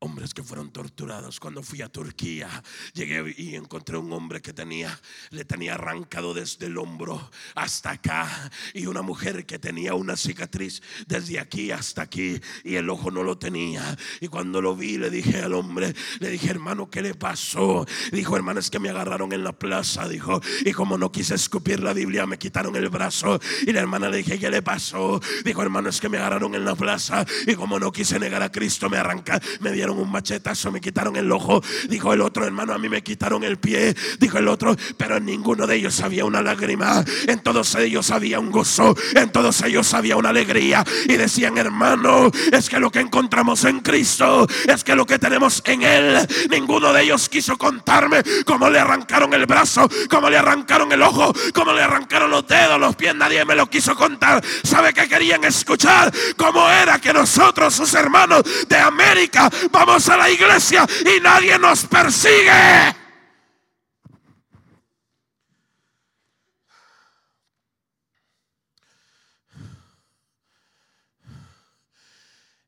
Hombres que fueron torturados. Cuando fui a Turquía, llegué y encontré un hombre que tenía, le tenía arrancado desde el hombro hasta acá y una mujer que tenía una cicatriz desde aquí hasta aquí y el ojo no lo tenía. Y cuando lo vi, le dije al hombre, le dije, hermano, ¿qué le pasó? Dijo, hermano, es que me agarraron en la plaza, dijo, y como no quise escupir la Biblia, me quitaron el brazo. Y la hermana le dije, ¿qué le pasó? Dijo, hermano, es que me agarraron en la plaza y como no quise negar a Cristo, me arranca, me dieron un machetazo, me quitaron el ojo. Dijo el otro hermano, a mí me quitaron el pie. Dijo el otro, pero en ninguno de ellos había una lágrima. En todos ellos había un gozo. En todos ellos había una alegría. Y decían, hermano, es que lo que encontramos en Cristo es que lo que tenemos en Él. Ninguno de ellos quiso contarme cómo le arrancaron el brazo, cómo le arrancaron el ojo, cómo le arrancaron los dedos, los pies. Nadie me lo quiso contar. ¿Sabe que querían escuchar? ¿Cómo era que nosotros, sus hermanos de América, vamos a la iglesia y nadie nos persigue.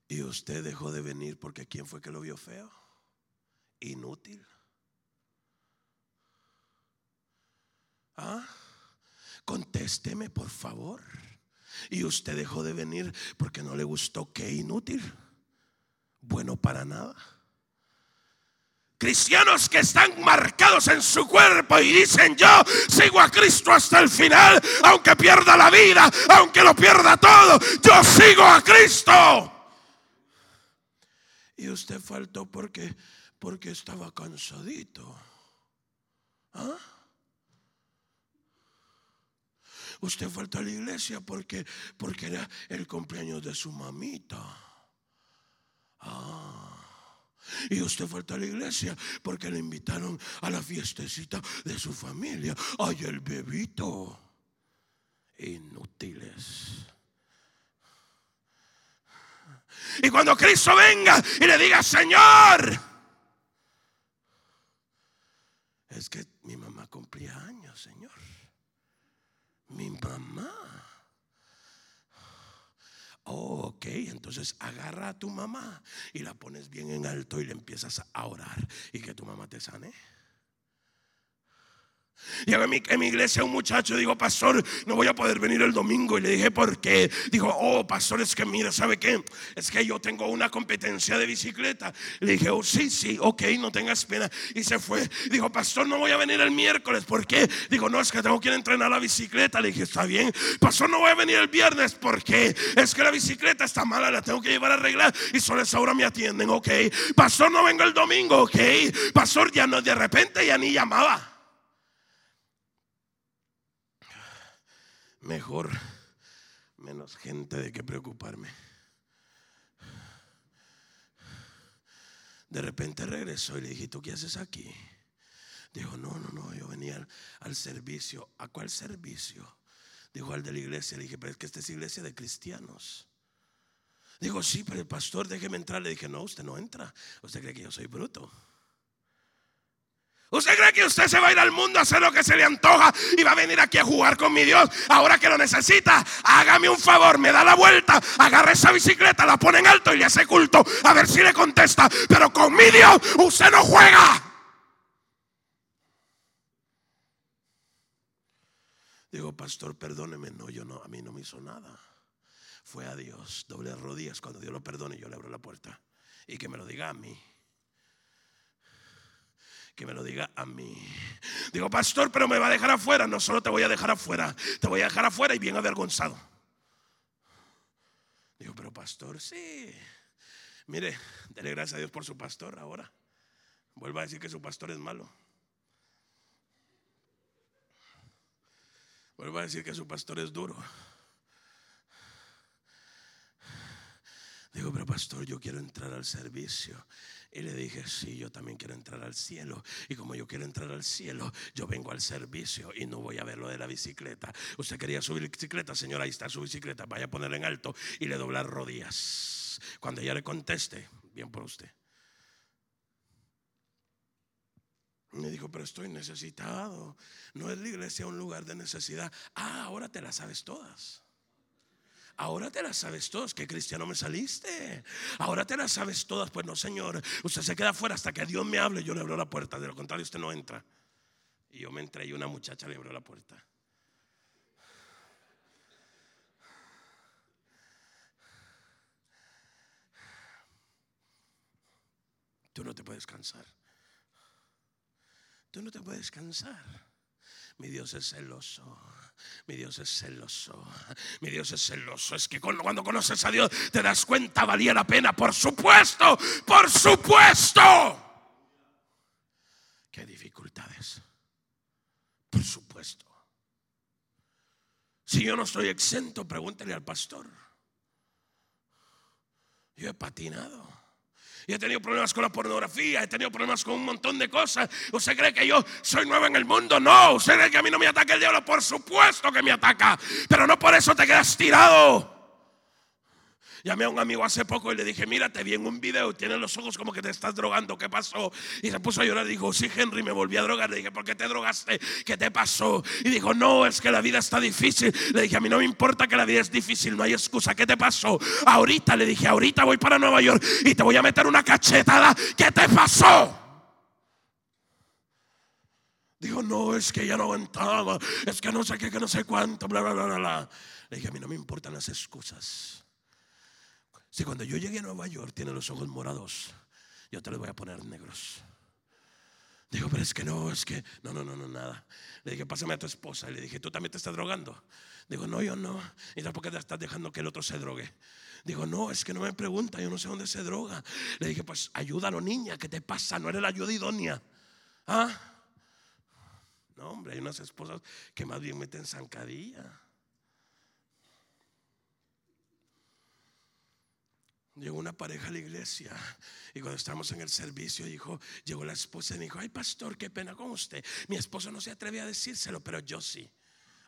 Y usted dejó de venir porque ¿quién fue que lo vio feo? Inútil. ¿Ah? Contésteme, por favor. Y usted dejó de venir porque no le gustó que inútil bueno para nada. Cristianos que están marcados en su cuerpo y dicen yo sigo a Cristo hasta el final, aunque pierda la vida, aunque lo pierda todo, yo sigo a Cristo. Y usted faltó porque porque estaba cansadito. ¿Ah? Usted faltó a la iglesia porque porque era el cumpleaños de su mamita. Ah. Y usted falta a la iglesia porque le invitaron a la fiestecita de su familia. Ay, el bebito. Inútiles. Y cuando Cristo venga y le diga, Señor, es que mi mamá cumplía años, Señor. Mi mamá. Oh, ok, entonces agarra a tu mamá y la pones bien en alto y le empiezas a orar y que tu mamá te sane. Y en mi, en mi iglesia un muchacho dijo, pastor, no voy a poder venir el domingo. Y le dije, ¿por qué? Dijo, oh, pastor, es que mira, ¿sabe qué? Es que yo tengo una competencia de bicicleta. Le dije, oh, sí, sí, ok, no tengas pena. Y se fue. Dijo, pastor, no voy a venir el miércoles. ¿Por qué? Digo, no, es que tengo que entrenar la bicicleta. Le dije, está bien. Pastor, no voy a venir el viernes. ¿Por qué? Es que la bicicleta está mala, la tengo que llevar a arreglar. Y solo esa hora me atienden, ok. Pastor, no vengo el domingo, ok. Pastor, ya no, de repente ya ni llamaba. Mejor menos gente de que preocuparme. De repente regresó y le dije, ¿tú qué haces aquí? Dijo, no, no, no, yo venía al, servicio. ¿A cuál servicio? Dijo, al de la iglesia. Le dije, pero es que esta es iglesia de cristianos. Dijo, sí, pero el pastor, déjeme entrar. Le dije, no, usted no entra. Usted cree que yo soy bruto. ¿Usted cree que usted se va a ir al mundo a hacer lo que se le antoja y va a venir aquí a jugar con mi Dios? Ahora que lo necesita, hágame un favor, me da la vuelta, agarra esa bicicleta, la pone en alto y le hace culto a ver si le contesta. Pero con mi Dios usted no juega. Digo, pastor, perdóneme. No, yo no, a mí no me hizo nada. Fue a Dios, doble rodillas. Cuando Dios lo perdone, yo le abro la puerta. Y que me lo diga a mí que me lo diga a mí. Digo, pastor, pero me va a dejar afuera. No solo te voy a dejar afuera, te voy a dejar afuera y bien avergonzado. Dijo, pero pastor, sí. Mire, dele gracias a Dios por su pastor ahora. Vuelva a decir que su pastor es malo. Vuelva a decir que su pastor es duro. Digo, pero pastor, yo quiero entrar al servicio. Y le dije, sí, yo también quiero entrar al cielo. Y como yo quiero entrar al cielo, yo vengo al servicio y no voy a ver lo de la bicicleta. Usted quería subir bicicleta, señora, ahí está su bicicleta. Vaya a ponerla en alto y le doblar rodillas. Cuando ella le conteste, bien por usted. Me dijo, pero estoy necesitado. No es la iglesia un lugar de necesidad. Ah, ahora te la sabes todas. Ahora te las sabes todas, que cristiano me saliste. Ahora te las sabes todas, pues no, Señor. Usted se queda afuera hasta que Dios me hable. Yo le abro la puerta, de lo contrario, usted no entra. Y yo me entré y una muchacha le abrió la puerta. Tú no te puedes cansar. Tú no te puedes cansar. Mi Dios es celoso. Mi Dios es celoso. Mi Dios es celoso. Es que cuando conoces a Dios te das cuenta, valía la pena. Por supuesto, por supuesto. ¿Qué dificultades? Por supuesto. Si yo no estoy exento, pregúntele al pastor. Yo he patinado. Y he tenido problemas con la pornografía, he tenido problemas con un montón de cosas. ¿Usted cree que yo soy nuevo en el mundo? No. ¿Usted cree que a mí no me ataca el diablo? Por supuesto que me ataca. Pero no por eso te quedas tirado. Llamé a un amigo hace poco y le dije, mira, te vi en un video, tienes los ojos como que te estás drogando, ¿qué pasó? Y se puso a llorar, dijo, sí, Henry, me volví a drogar. Le dije, ¿por qué te drogaste? ¿Qué te pasó? Y dijo, no, es que la vida está difícil. Le dije, a mí no me importa que la vida es difícil, no hay excusa. ¿Qué te pasó? Ahorita le dije, ahorita voy para Nueva York y te voy a meter una cachetada. ¿Qué te pasó? Dijo, no, es que ya no aguantaba, es que no sé qué, que no sé cuánto, bla, bla, bla, bla. Le dije, a mí no me importan las excusas. Si cuando yo llegué a Nueva York tiene los ojos morados, yo te los voy a poner negros. Digo, pero es que no, es que no, no, no, no, nada. Le dije, pásame a tu esposa. Y le dije, ¿tú también te estás drogando? Digo, no, yo no. ¿Y qué te estás dejando que el otro se drogue? Digo, no, es que no me pregunta, yo no sé dónde se droga. Le dije, pues ayúdalo, niña, ¿qué te pasa? No eres la ayuda idónea. ¿Ah? No, hombre, hay unas esposas que más bien meten zancadilla. Llegó una pareja a la iglesia y cuando estábamos en el servicio dijo, llegó la esposa y dijo, ay pastor, qué pena con usted. Mi esposo no se atreve a decírselo, pero yo sí.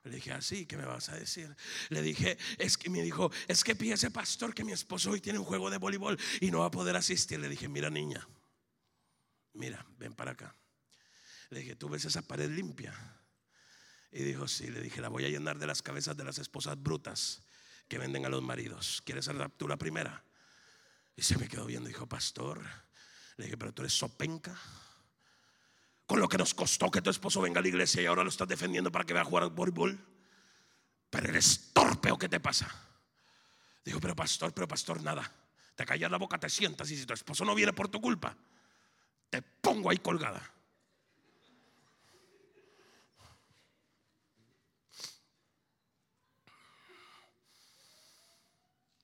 Le dije, así, ah, ¿qué me vas a decir? Le dije, es que me dijo, es que ese pastor que mi esposo hoy tiene un juego de voleibol y no va a poder asistir. Le dije, mira niña, mira, ven para acá. Le dije, ¿tú ves esa pared limpia? Y dijo, sí, le dije, la voy a llenar de las cabezas de las esposas brutas que venden a los maridos. ¿Quieres ser tú la primera? Y se me quedó viendo y dijo, pastor, le dije, pero tú eres sopenca. Con lo que nos costó que tu esposo venga a la iglesia y ahora lo estás defendiendo para que vaya a jugar al voleibol. Pero eres torpe o qué te pasa. Dijo, pero pastor, pero pastor, nada. Te callas la boca, te sientas y si tu esposo no viene por tu culpa, te pongo ahí colgada.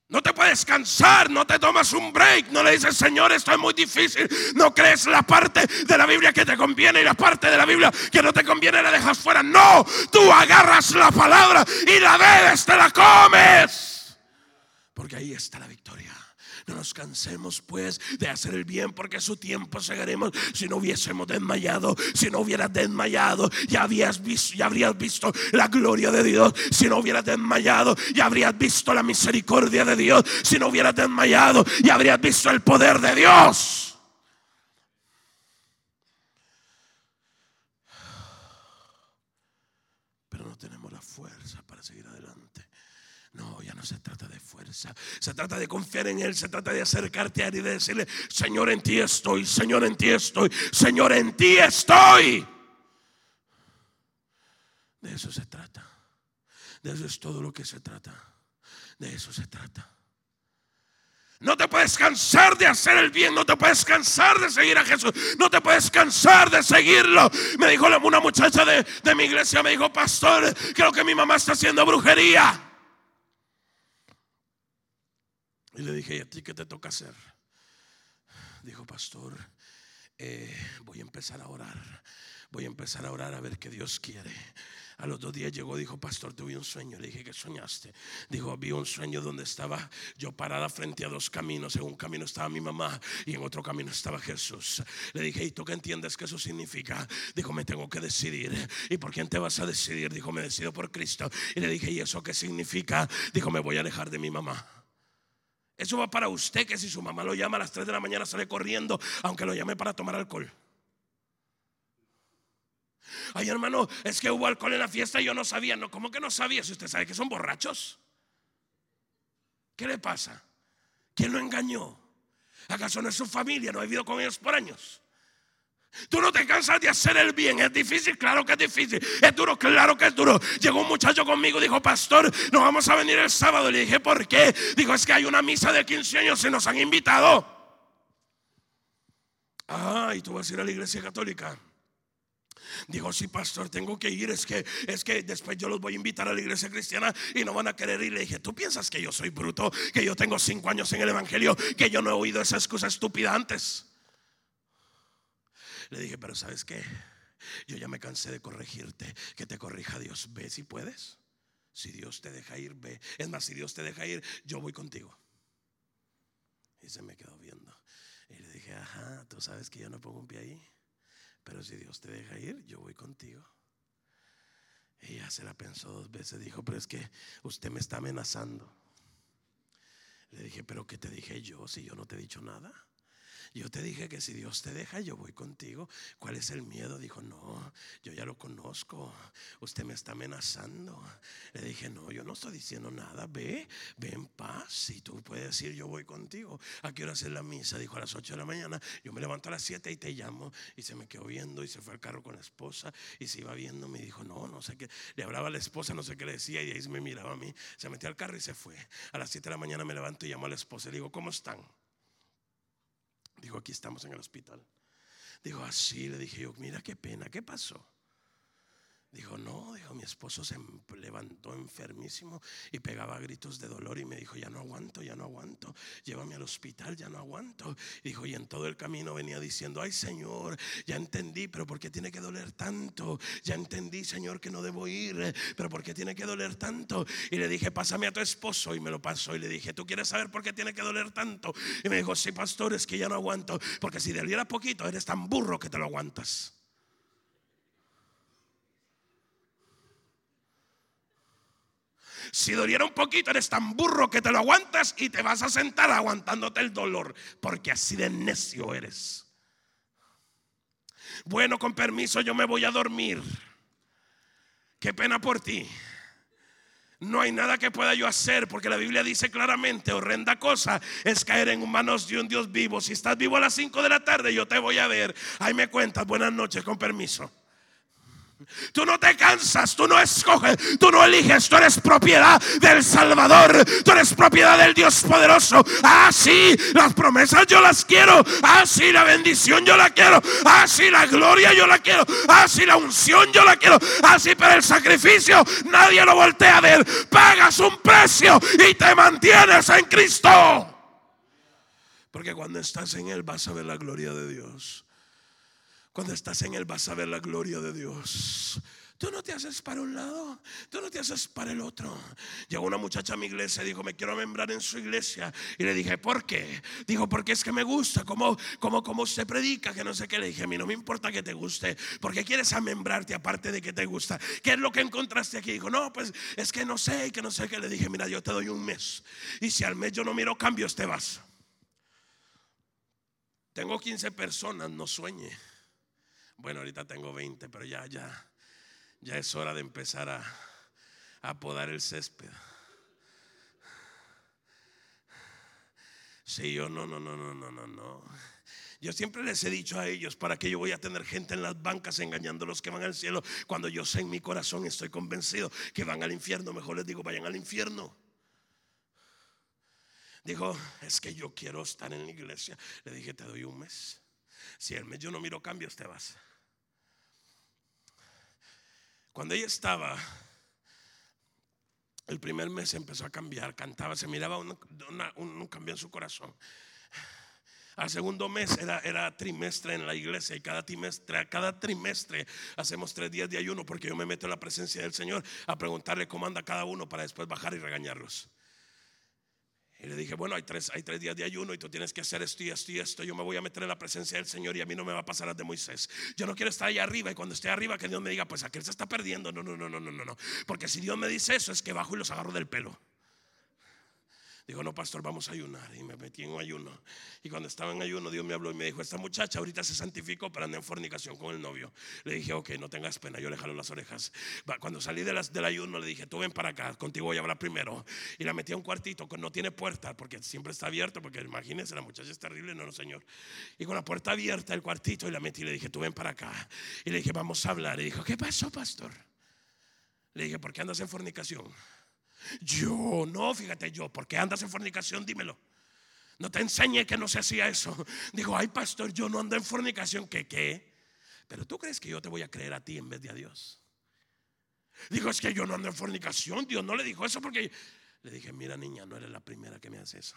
No te puedes cansar, no te tomas un break, no le dices, Señor, esto es muy difícil. No crees la parte de la Biblia que te conviene y la parte de la Biblia que no te conviene la dejas fuera. No, tú agarras la palabra y la bebes, te la comes. Porque ahí está la victoria. No nos cansemos pues de hacer el bien porque su tiempo segaremos. Si no hubiésemos desmayado, si no hubieras desmayado, ya habías visto, ya habrías visto la gloria de Dios. Si no hubieras desmayado, ya habrías visto la misericordia de Dios. Si no hubieras desmayado, ya habrías visto el poder de Dios. Pero no tenemos la fuerza para seguir adelante. No, ya no se trata de se trata de confiar en Él, se trata de acercarte a Él y de decirle, Señor, en ti estoy, Señor, en ti estoy, Señor, en ti estoy. De eso se trata. De eso es todo lo que se trata. De eso se trata. No te puedes cansar de hacer el bien, no te puedes cansar de seguir a Jesús, no te puedes cansar de seguirlo. Me dijo una muchacha de, de mi iglesia, me dijo, pastor, creo que mi mamá está haciendo brujería. Y le dije, ¿y a ti qué te toca hacer? Dijo, pastor, eh, voy a empezar a orar. Voy a empezar a orar a ver qué Dios quiere. A los dos días llegó, dijo, pastor, tuve un sueño. Le dije, ¿qué soñaste? Dijo, vi un sueño donde estaba yo parada frente a dos caminos. En un camino estaba mi mamá y en otro camino estaba Jesús. Le dije, ¿y tú qué entiendes que eso significa? Dijo, me tengo que decidir. ¿Y por quién te vas a decidir? Dijo, me decido por Cristo. Y le dije, ¿y eso qué significa? Dijo, me voy a alejar de mi mamá. Eso va para usted que si su mamá lo llama a las 3 de la mañana sale corriendo, aunque lo llame para tomar alcohol. Ay, hermano, es que hubo alcohol en la fiesta y yo no sabía. No, ¿cómo que no sabía? Si usted sabe que son borrachos. ¿Qué le pasa? ¿Quién lo engañó? ¿Acaso no es su familia? ¿No ha vivido con ellos por años? Tú no te cansas de hacer el bien. Es difícil, claro que es difícil. Es duro, claro que es duro. Llegó un muchacho conmigo, dijo, pastor, nos vamos a venir el sábado. Le dije, ¿por qué? Dijo, es que hay una misa de 15 años y nos han invitado. Ah, y tú vas a ir a la iglesia católica. Dijo, sí, pastor, tengo que ir. Es que, es que después yo los voy a invitar a la iglesia cristiana y no van a querer ir. Le dije, ¿tú piensas que yo soy bruto? Que yo tengo cinco años en el evangelio, que yo no he oído esa excusa estúpida antes. Le dije, pero ¿sabes qué? Yo ya me cansé de corregirte. Que te corrija Dios. Ve si puedes. Si Dios te deja ir, ve. Es más, si Dios te deja ir, yo voy contigo. Y se me quedó viendo. Y le dije, ajá, tú sabes que yo no pongo un pie ahí. Pero si Dios te deja ir, yo voy contigo. Ella se la pensó dos veces. Dijo, pero es que usted me está amenazando. Le dije, pero ¿qué te dije yo si yo no te he dicho nada? Yo te dije que si Dios te deja, yo voy contigo. ¿Cuál es el miedo? Dijo, no, yo ya lo conozco. Usted me está amenazando. Le dije, no, yo no estoy diciendo nada. Ve, ve en paz. Si tú puedes decir, yo voy contigo. ¿A qué hora hacer la misa? Dijo, a las 8 de la mañana. Yo me levanto a las 7 y te llamo. Y se me quedó viendo y se fue al carro con la esposa. Y se iba viendo. Me dijo, no, no sé qué. Le hablaba a la esposa, no sé qué le decía. Y ahí me miraba a mí. Se metió al carro y se fue. A las 7 de la mañana me levanto y llamo a la esposa. Le digo, ¿cómo están? Dijo, aquí estamos en el hospital. Dijo, así le dije yo, mira qué pena, ¿qué pasó? Dijo, no, dijo, mi esposo se levantó enfermísimo y pegaba gritos de dolor y me dijo, ya no aguanto, ya no aguanto, llévame al hospital, ya no aguanto. dijo, y en todo el camino venía diciendo, ay Señor, ya entendí, pero ¿por qué tiene que doler tanto? Ya entendí, Señor, que no debo ir, pero ¿por qué tiene que doler tanto? Y le dije, pásame a tu esposo y me lo pasó y le dije, ¿tú quieres saber por qué tiene que doler tanto? Y me dijo, sí, pastor, es que ya no aguanto, porque si doliera poquito, eres tan burro que te lo aguantas. Si doliera un poquito, eres tan burro que te lo aguantas y te vas a sentar aguantándote el dolor, porque así de necio eres. Bueno, con permiso, yo me voy a dormir. Qué pena por ti. No hay nada que pueda yo hacer porque la Biblia dice claramente, horrenda cosa es caer en manos de un Dios vivo. Si estás vivo a las 5 de la tarde, yo te voy a ver. Ahí me cuentas, buenas noches, con permiso. Tú no te cansas, tú no escoges, tú no eliges, tú eres propiedad del Salvador, tú eres propiedad del Dios poderoso. Así ah, las promesas yo las quiero, así ah, la bendición yo la quiero, así ah, la gloria yo la quiero, así la unción yo la quiero, así pero el sacrificio nadie lo voltea a ver. Pagas un precio y te mantienes en Cristo. Porque cuando estás en Él vas a ver la gloria de Dios. Cuando estás en Él vas a ver la gloria de Dios. Tú no te haces para un lado, tú no te haces para el otro. Llegó una muchacha a mi iglesia y dijo, me quiero membrar en su iglesia. Y le dije, ¿por qué? Dijo, porque es que me gusta, como, como, como usted predica, que no sé qué. Le dije, a mí no me importa que te guste, porque quieres amembrarte aparte de que te gusta. ¿Qué es lo que encontraste aquí? Dijo, no, pues es que no sé, que no sé qué. Le dije, mira, yo te doy un mes. Y si al mes yo no miro cambios, te vas. Tengo 15 personas, no sueñe. Bueno, ahorita tengo 20, pero ya, ya, ya es hora de empezar a, a podar el césped. Sí, yo no, no, no, no, no, no, no. Yo siempre les he dicho a ellos, ¿para que yo voy a tener gente en las bancas engañando a los que van al cielo? Cuando yo sé en mi corazón, estoy convencido que van al infierno, mejor les digo, vayan al infierno. Dijo, es que yo quiero estar en la iglesia. Le dije, te doy un mes. Si el mes yo no miro cambios, te vas. Cuando ella estaba El primer mes empezó a cambiar, cantaba, se miraba un, un cambio en su corazón. Al segundo mes era, era, trimestre en la iglesia y cada trimestre, cada trimestre hacemos tres días de ayuno porque yo me meto en la presencia del Señor a preguntarle cómo anda cada uno para después bajar y regañarlos. Y le dije, bueno, hay tres, hay tres días de ayuno y tú tienes que hacer esto y esto y esto. Yo me voy a meter en la presencia del Señor y a mí no me va a pasar las de Moisés. Yo no quiero estar ahí arriba y cuando esté arriba que Dios me diga, pues aquel se está perdiendo. No, no, no, no, no, no. Porque si Dios me dice eso es que bajo y los agarro del pelo. Digo, no, pastor, vamos a ayunar. Y me metí en ayuno. Y cuando estaba en ayuno, Dios me habló y me dijo, esta muchacha ahorita se santificó para andar en fornicación con el novio. Le dije, ok, no tengas pena, yo le jalo las orejas. Cuando salí de las, del ayuno, le dije, tú ven para acá, contigo voy a hablar primero. Y la metí a un cuartito que no tiene puerta, porque siempre está abierto, porque imagínense, la muchacha es terrible, no, no, señor. Y con la puerta abierta, el cuartito, y la metí y le dije, tú ven para acá. Y le dije, vamos a hablar. Y dijo, ¿qué pasó, pastor? Le dije, ¿por qué andas en fornicación? Yo, no, fíjate yo, ¿por qué andas en fornicación? Dímelo. No te enseñé que no se hacía eso. (laughs) Digo, ay pastor, yo no ando en fornicación, ¿qué qué? Pero tú crees que yo te voy a creer a ti en vez de a Dios. Digo, es que yo no ando en fornicación. Dios no le dijo eso porque le dije, mira niña, no eres la primera que me hace eso.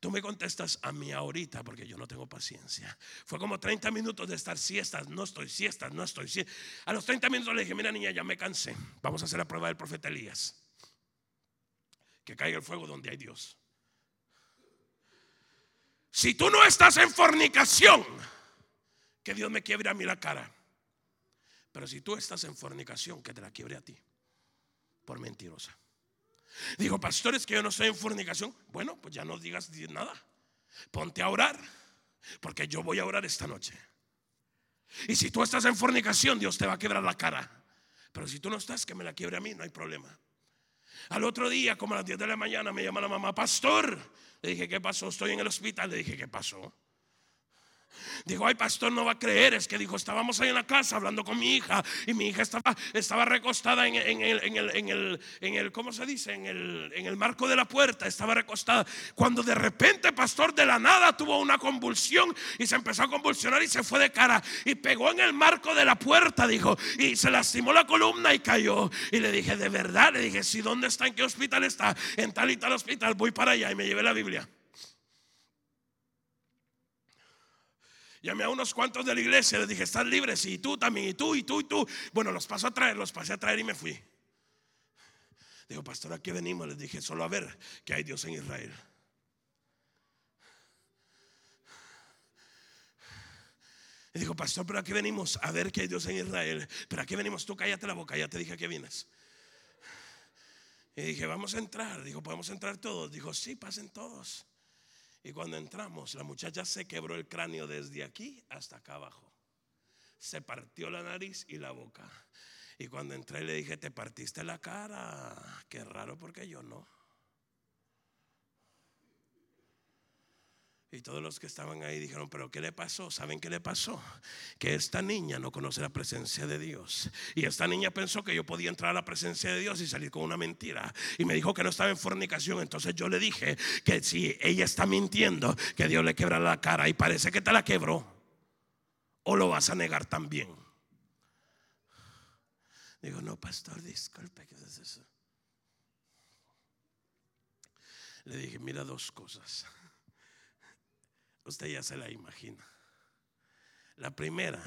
Tú me contestas a mí ahorita porque yo no tengo paciencia. Fue como 30 minutos de estar siestas, no estoy siestas, no estoy siestas. A los 30 minutos le dije, mira niña, ya me cansé. Vamos a hacer la prueba del profeta Elías que caiga el fuego donde hay Dios. Si tú no estás en fornicación, que Dios me quiebre a mí la cara. Pero si tú estás en fornicación, que te la quiebre a ti. Por mentirosa. Dijo, pastores, que yo no estoy en fornicación. Bueno, pues ya no digas nada. Ponte a orar. Porque yo voy a orar esta noche. Y si tú estás en fornicación, Dios te va a quebrar la cara. Pero si tú no estás, que me la quiebre a mí, no hay problema. Al otro día, como a las 10 de la mañana, me llama la mamá, pastor. Le dije, ¿qué pasó? Estoy en el hospital. Le dije, ¿qué pasó? Dijo, ay, pastor, no va a creer. Es que dijo, estábamos ahí en la casa hablando con mi hija y mi hija estaba, estaba recostada en, el, en, el, en, el, en el, ¿cómo se dice? En el, en el marco de la puerta, estaba recostada. Cuando de repente, pastor, de la nada tuvo una convulsión y se empezó a convulsionar y se fue de cara y pegó en el marco de la puerta, dijo, y se lastimó la columna y cayó. Y le dije, de verdad, le dije, si dónde está, en qué hospital está, en tal y tal hospital, voy para allá y me llevé la Biblia. Llamé a unos cuantos de la iglesia, les dije, están libres, y tú también, y tú, y tú, y tú. Bueno, los paso a traer, los pasé a traer y me fui. Dijo, pastor, aquí venimos. Les dije, solo a ver que hay Dios en Israel. Y dijo, pastor, pero aquí venimos a ver que hay Dios en Israel. Pero aquí venimos, tú cállate la boca, ya te dije que vienes. Y dije, vamos a entrar. Dijo, ¿podemos entrar todos? Dijo, sí, pasen todos. Y cuando entramos, la muchacha se quebró el cráneo desde aquí hasta acá abajo. Se partió la nariz y la boca. Y cuando entré le dije, te partiste la cara. Qué raro porque yo no. Y todos los que estaban ahí dijeron, pero ¿qué le pasó? ¿Saben qué le pasó? Que esta niña no conoce la presencia de Dios. Y esta niña pensó que yo podía entrar a la presencia de Dios y salir con una mentira. Y me dijo que no estaba en fornicación. Entonces yo le dije que si ella está mintiendo, que Dios le quebra la cara. Y parece que te la quebró. O lo vas a negar también. Digo, no, pastor, disculpe. Le dije, mira dos cosas. Usted ya se la imagina. La primera,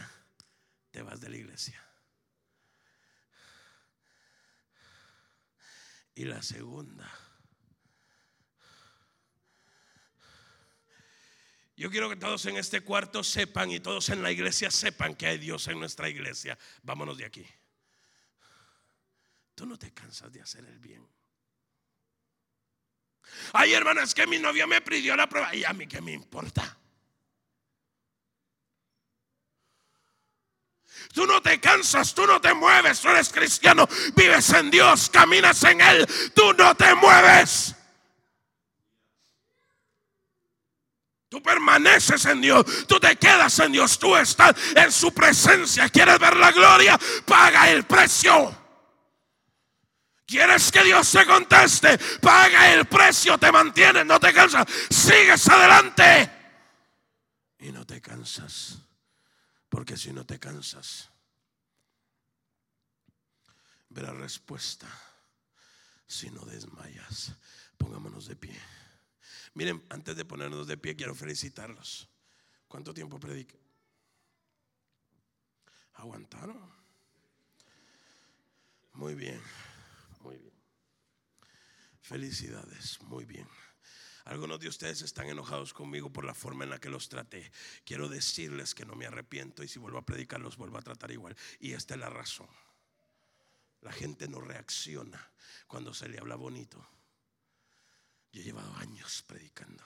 te vas de la iglesia. Y la segunda, yo quiero que todos en este cuarto sepan y todos en la iglesia sepan que hay Dios en nuestra iglesia. Vámonos de aquí. Tú no te cansas de hacer el bien. Ay, hermano, es que mi novio me pidió la prueba. Y a mí qué me importa. Tú no te cansas, tú no te mueves, tú eres cristiano, vives en Dios, caminas en Él, tú no te mueves. Tú permaneces en Dios, tú te quedas en Dios, tú estás en su presencia. ¿Quieres ver la gloria? Paga el precio. ¿Quieres que Dios te conteste? Paga el precio, te mantienes, no te cansas, sigues adelante. Y no te cansas, porque si no te cansas, ve la respuesta si no desmayas. Pongámonos de pie. Miren, antes de ponernos de pie, quiero felicitarlos. ¿Cuánto tiempo prediqué? ¿Aguantaron? Muy bien, muy bien. Felicidades, muy bien. Algunos de ustedes están enojados conmigo por la forma en la que los traté. Quiero decirles que no me arrepiento y si vuelvo a predicar los vuelvo a tratar igual. Y esta es la razón. La gente no reacciona cuando se le habla bonito. Yo he llevado años predicando.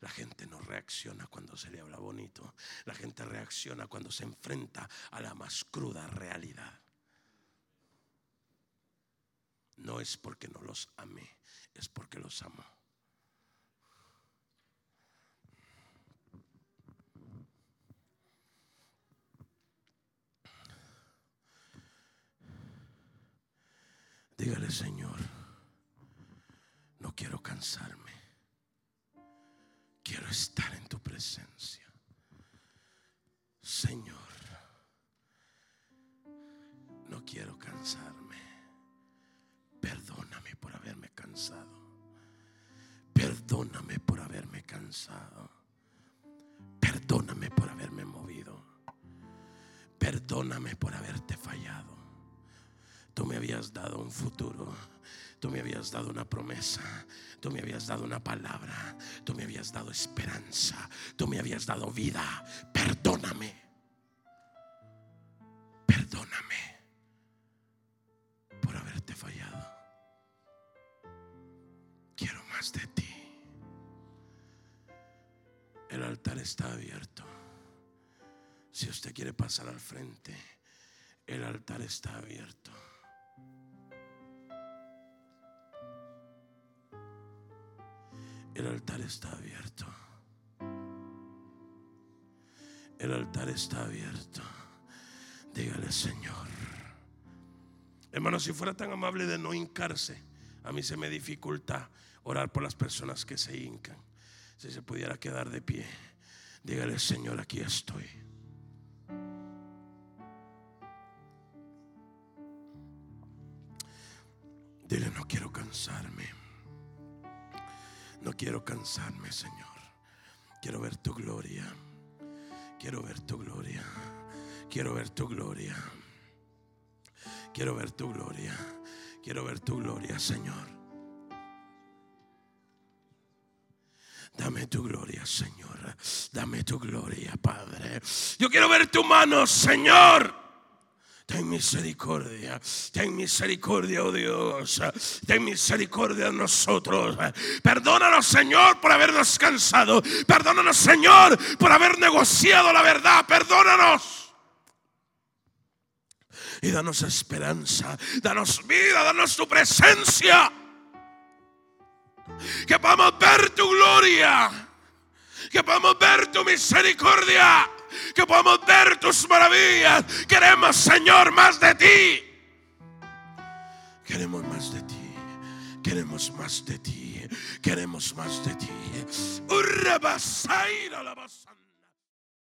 La gente no reacciona cuando se le habla bonito. La gente reacciona cuando se enfrenta a la más cruda realidad. No es porque no los amé, es porque los amo. Dígale, Señor, no quiero cansarme. Quiero estar en tu presencia. Señor, no quiero cansarme. Perdóname por haberme cansado. Perdóname por haberme cansado. Perdóname por haberme movido. Perdóname por haberte fallado. Tú me habías dado un futuro. Tú me habías dado una promesa. Tú me habías dado una palabra. Tú me habías dado esperanza. Tú me habías dado vida. Perdóname. De ti. El altar está abierto. Si usted quiere pasar al frente, el altar está abierto. El altar está abierto. El altar está abierto. Dígale, Señor. Hermano, si fuera tan amable de no hincarse, a mí se me dificulta orar por las personas que se hincan. Si se pudiera quedar de pie, dígale, Señor, aquí estoy. Dile, no quiero cansarme. No quiero cansarme, Señor. Quiero ver tu gloria. Quiero ver tu gloria. Quiero ver tu gloria. Quiero ver tu gloria. Quiero ver tu gloria, Señor. Dame tu gloria, Señor. Dame tu gloria, Padre. Yo quiero ver tu mano, Señor. Ten misericordia, ten misericordia, oh Dios, ten misericordia de nosotros. Perdónanos, Señor, por habernos cansado. Perdónanos, Señor, por haber negociado la verdad. Perdónanos. Y danos esperanza, danos vida, danos tu presencia. Que podamos ver tu gloria, que podamos ver tu misericordia que podamos ver tus maravillas. Queremos, Señor, más de ti. Queremos más de ti. Queremos más de ti. Queremos más de ti. La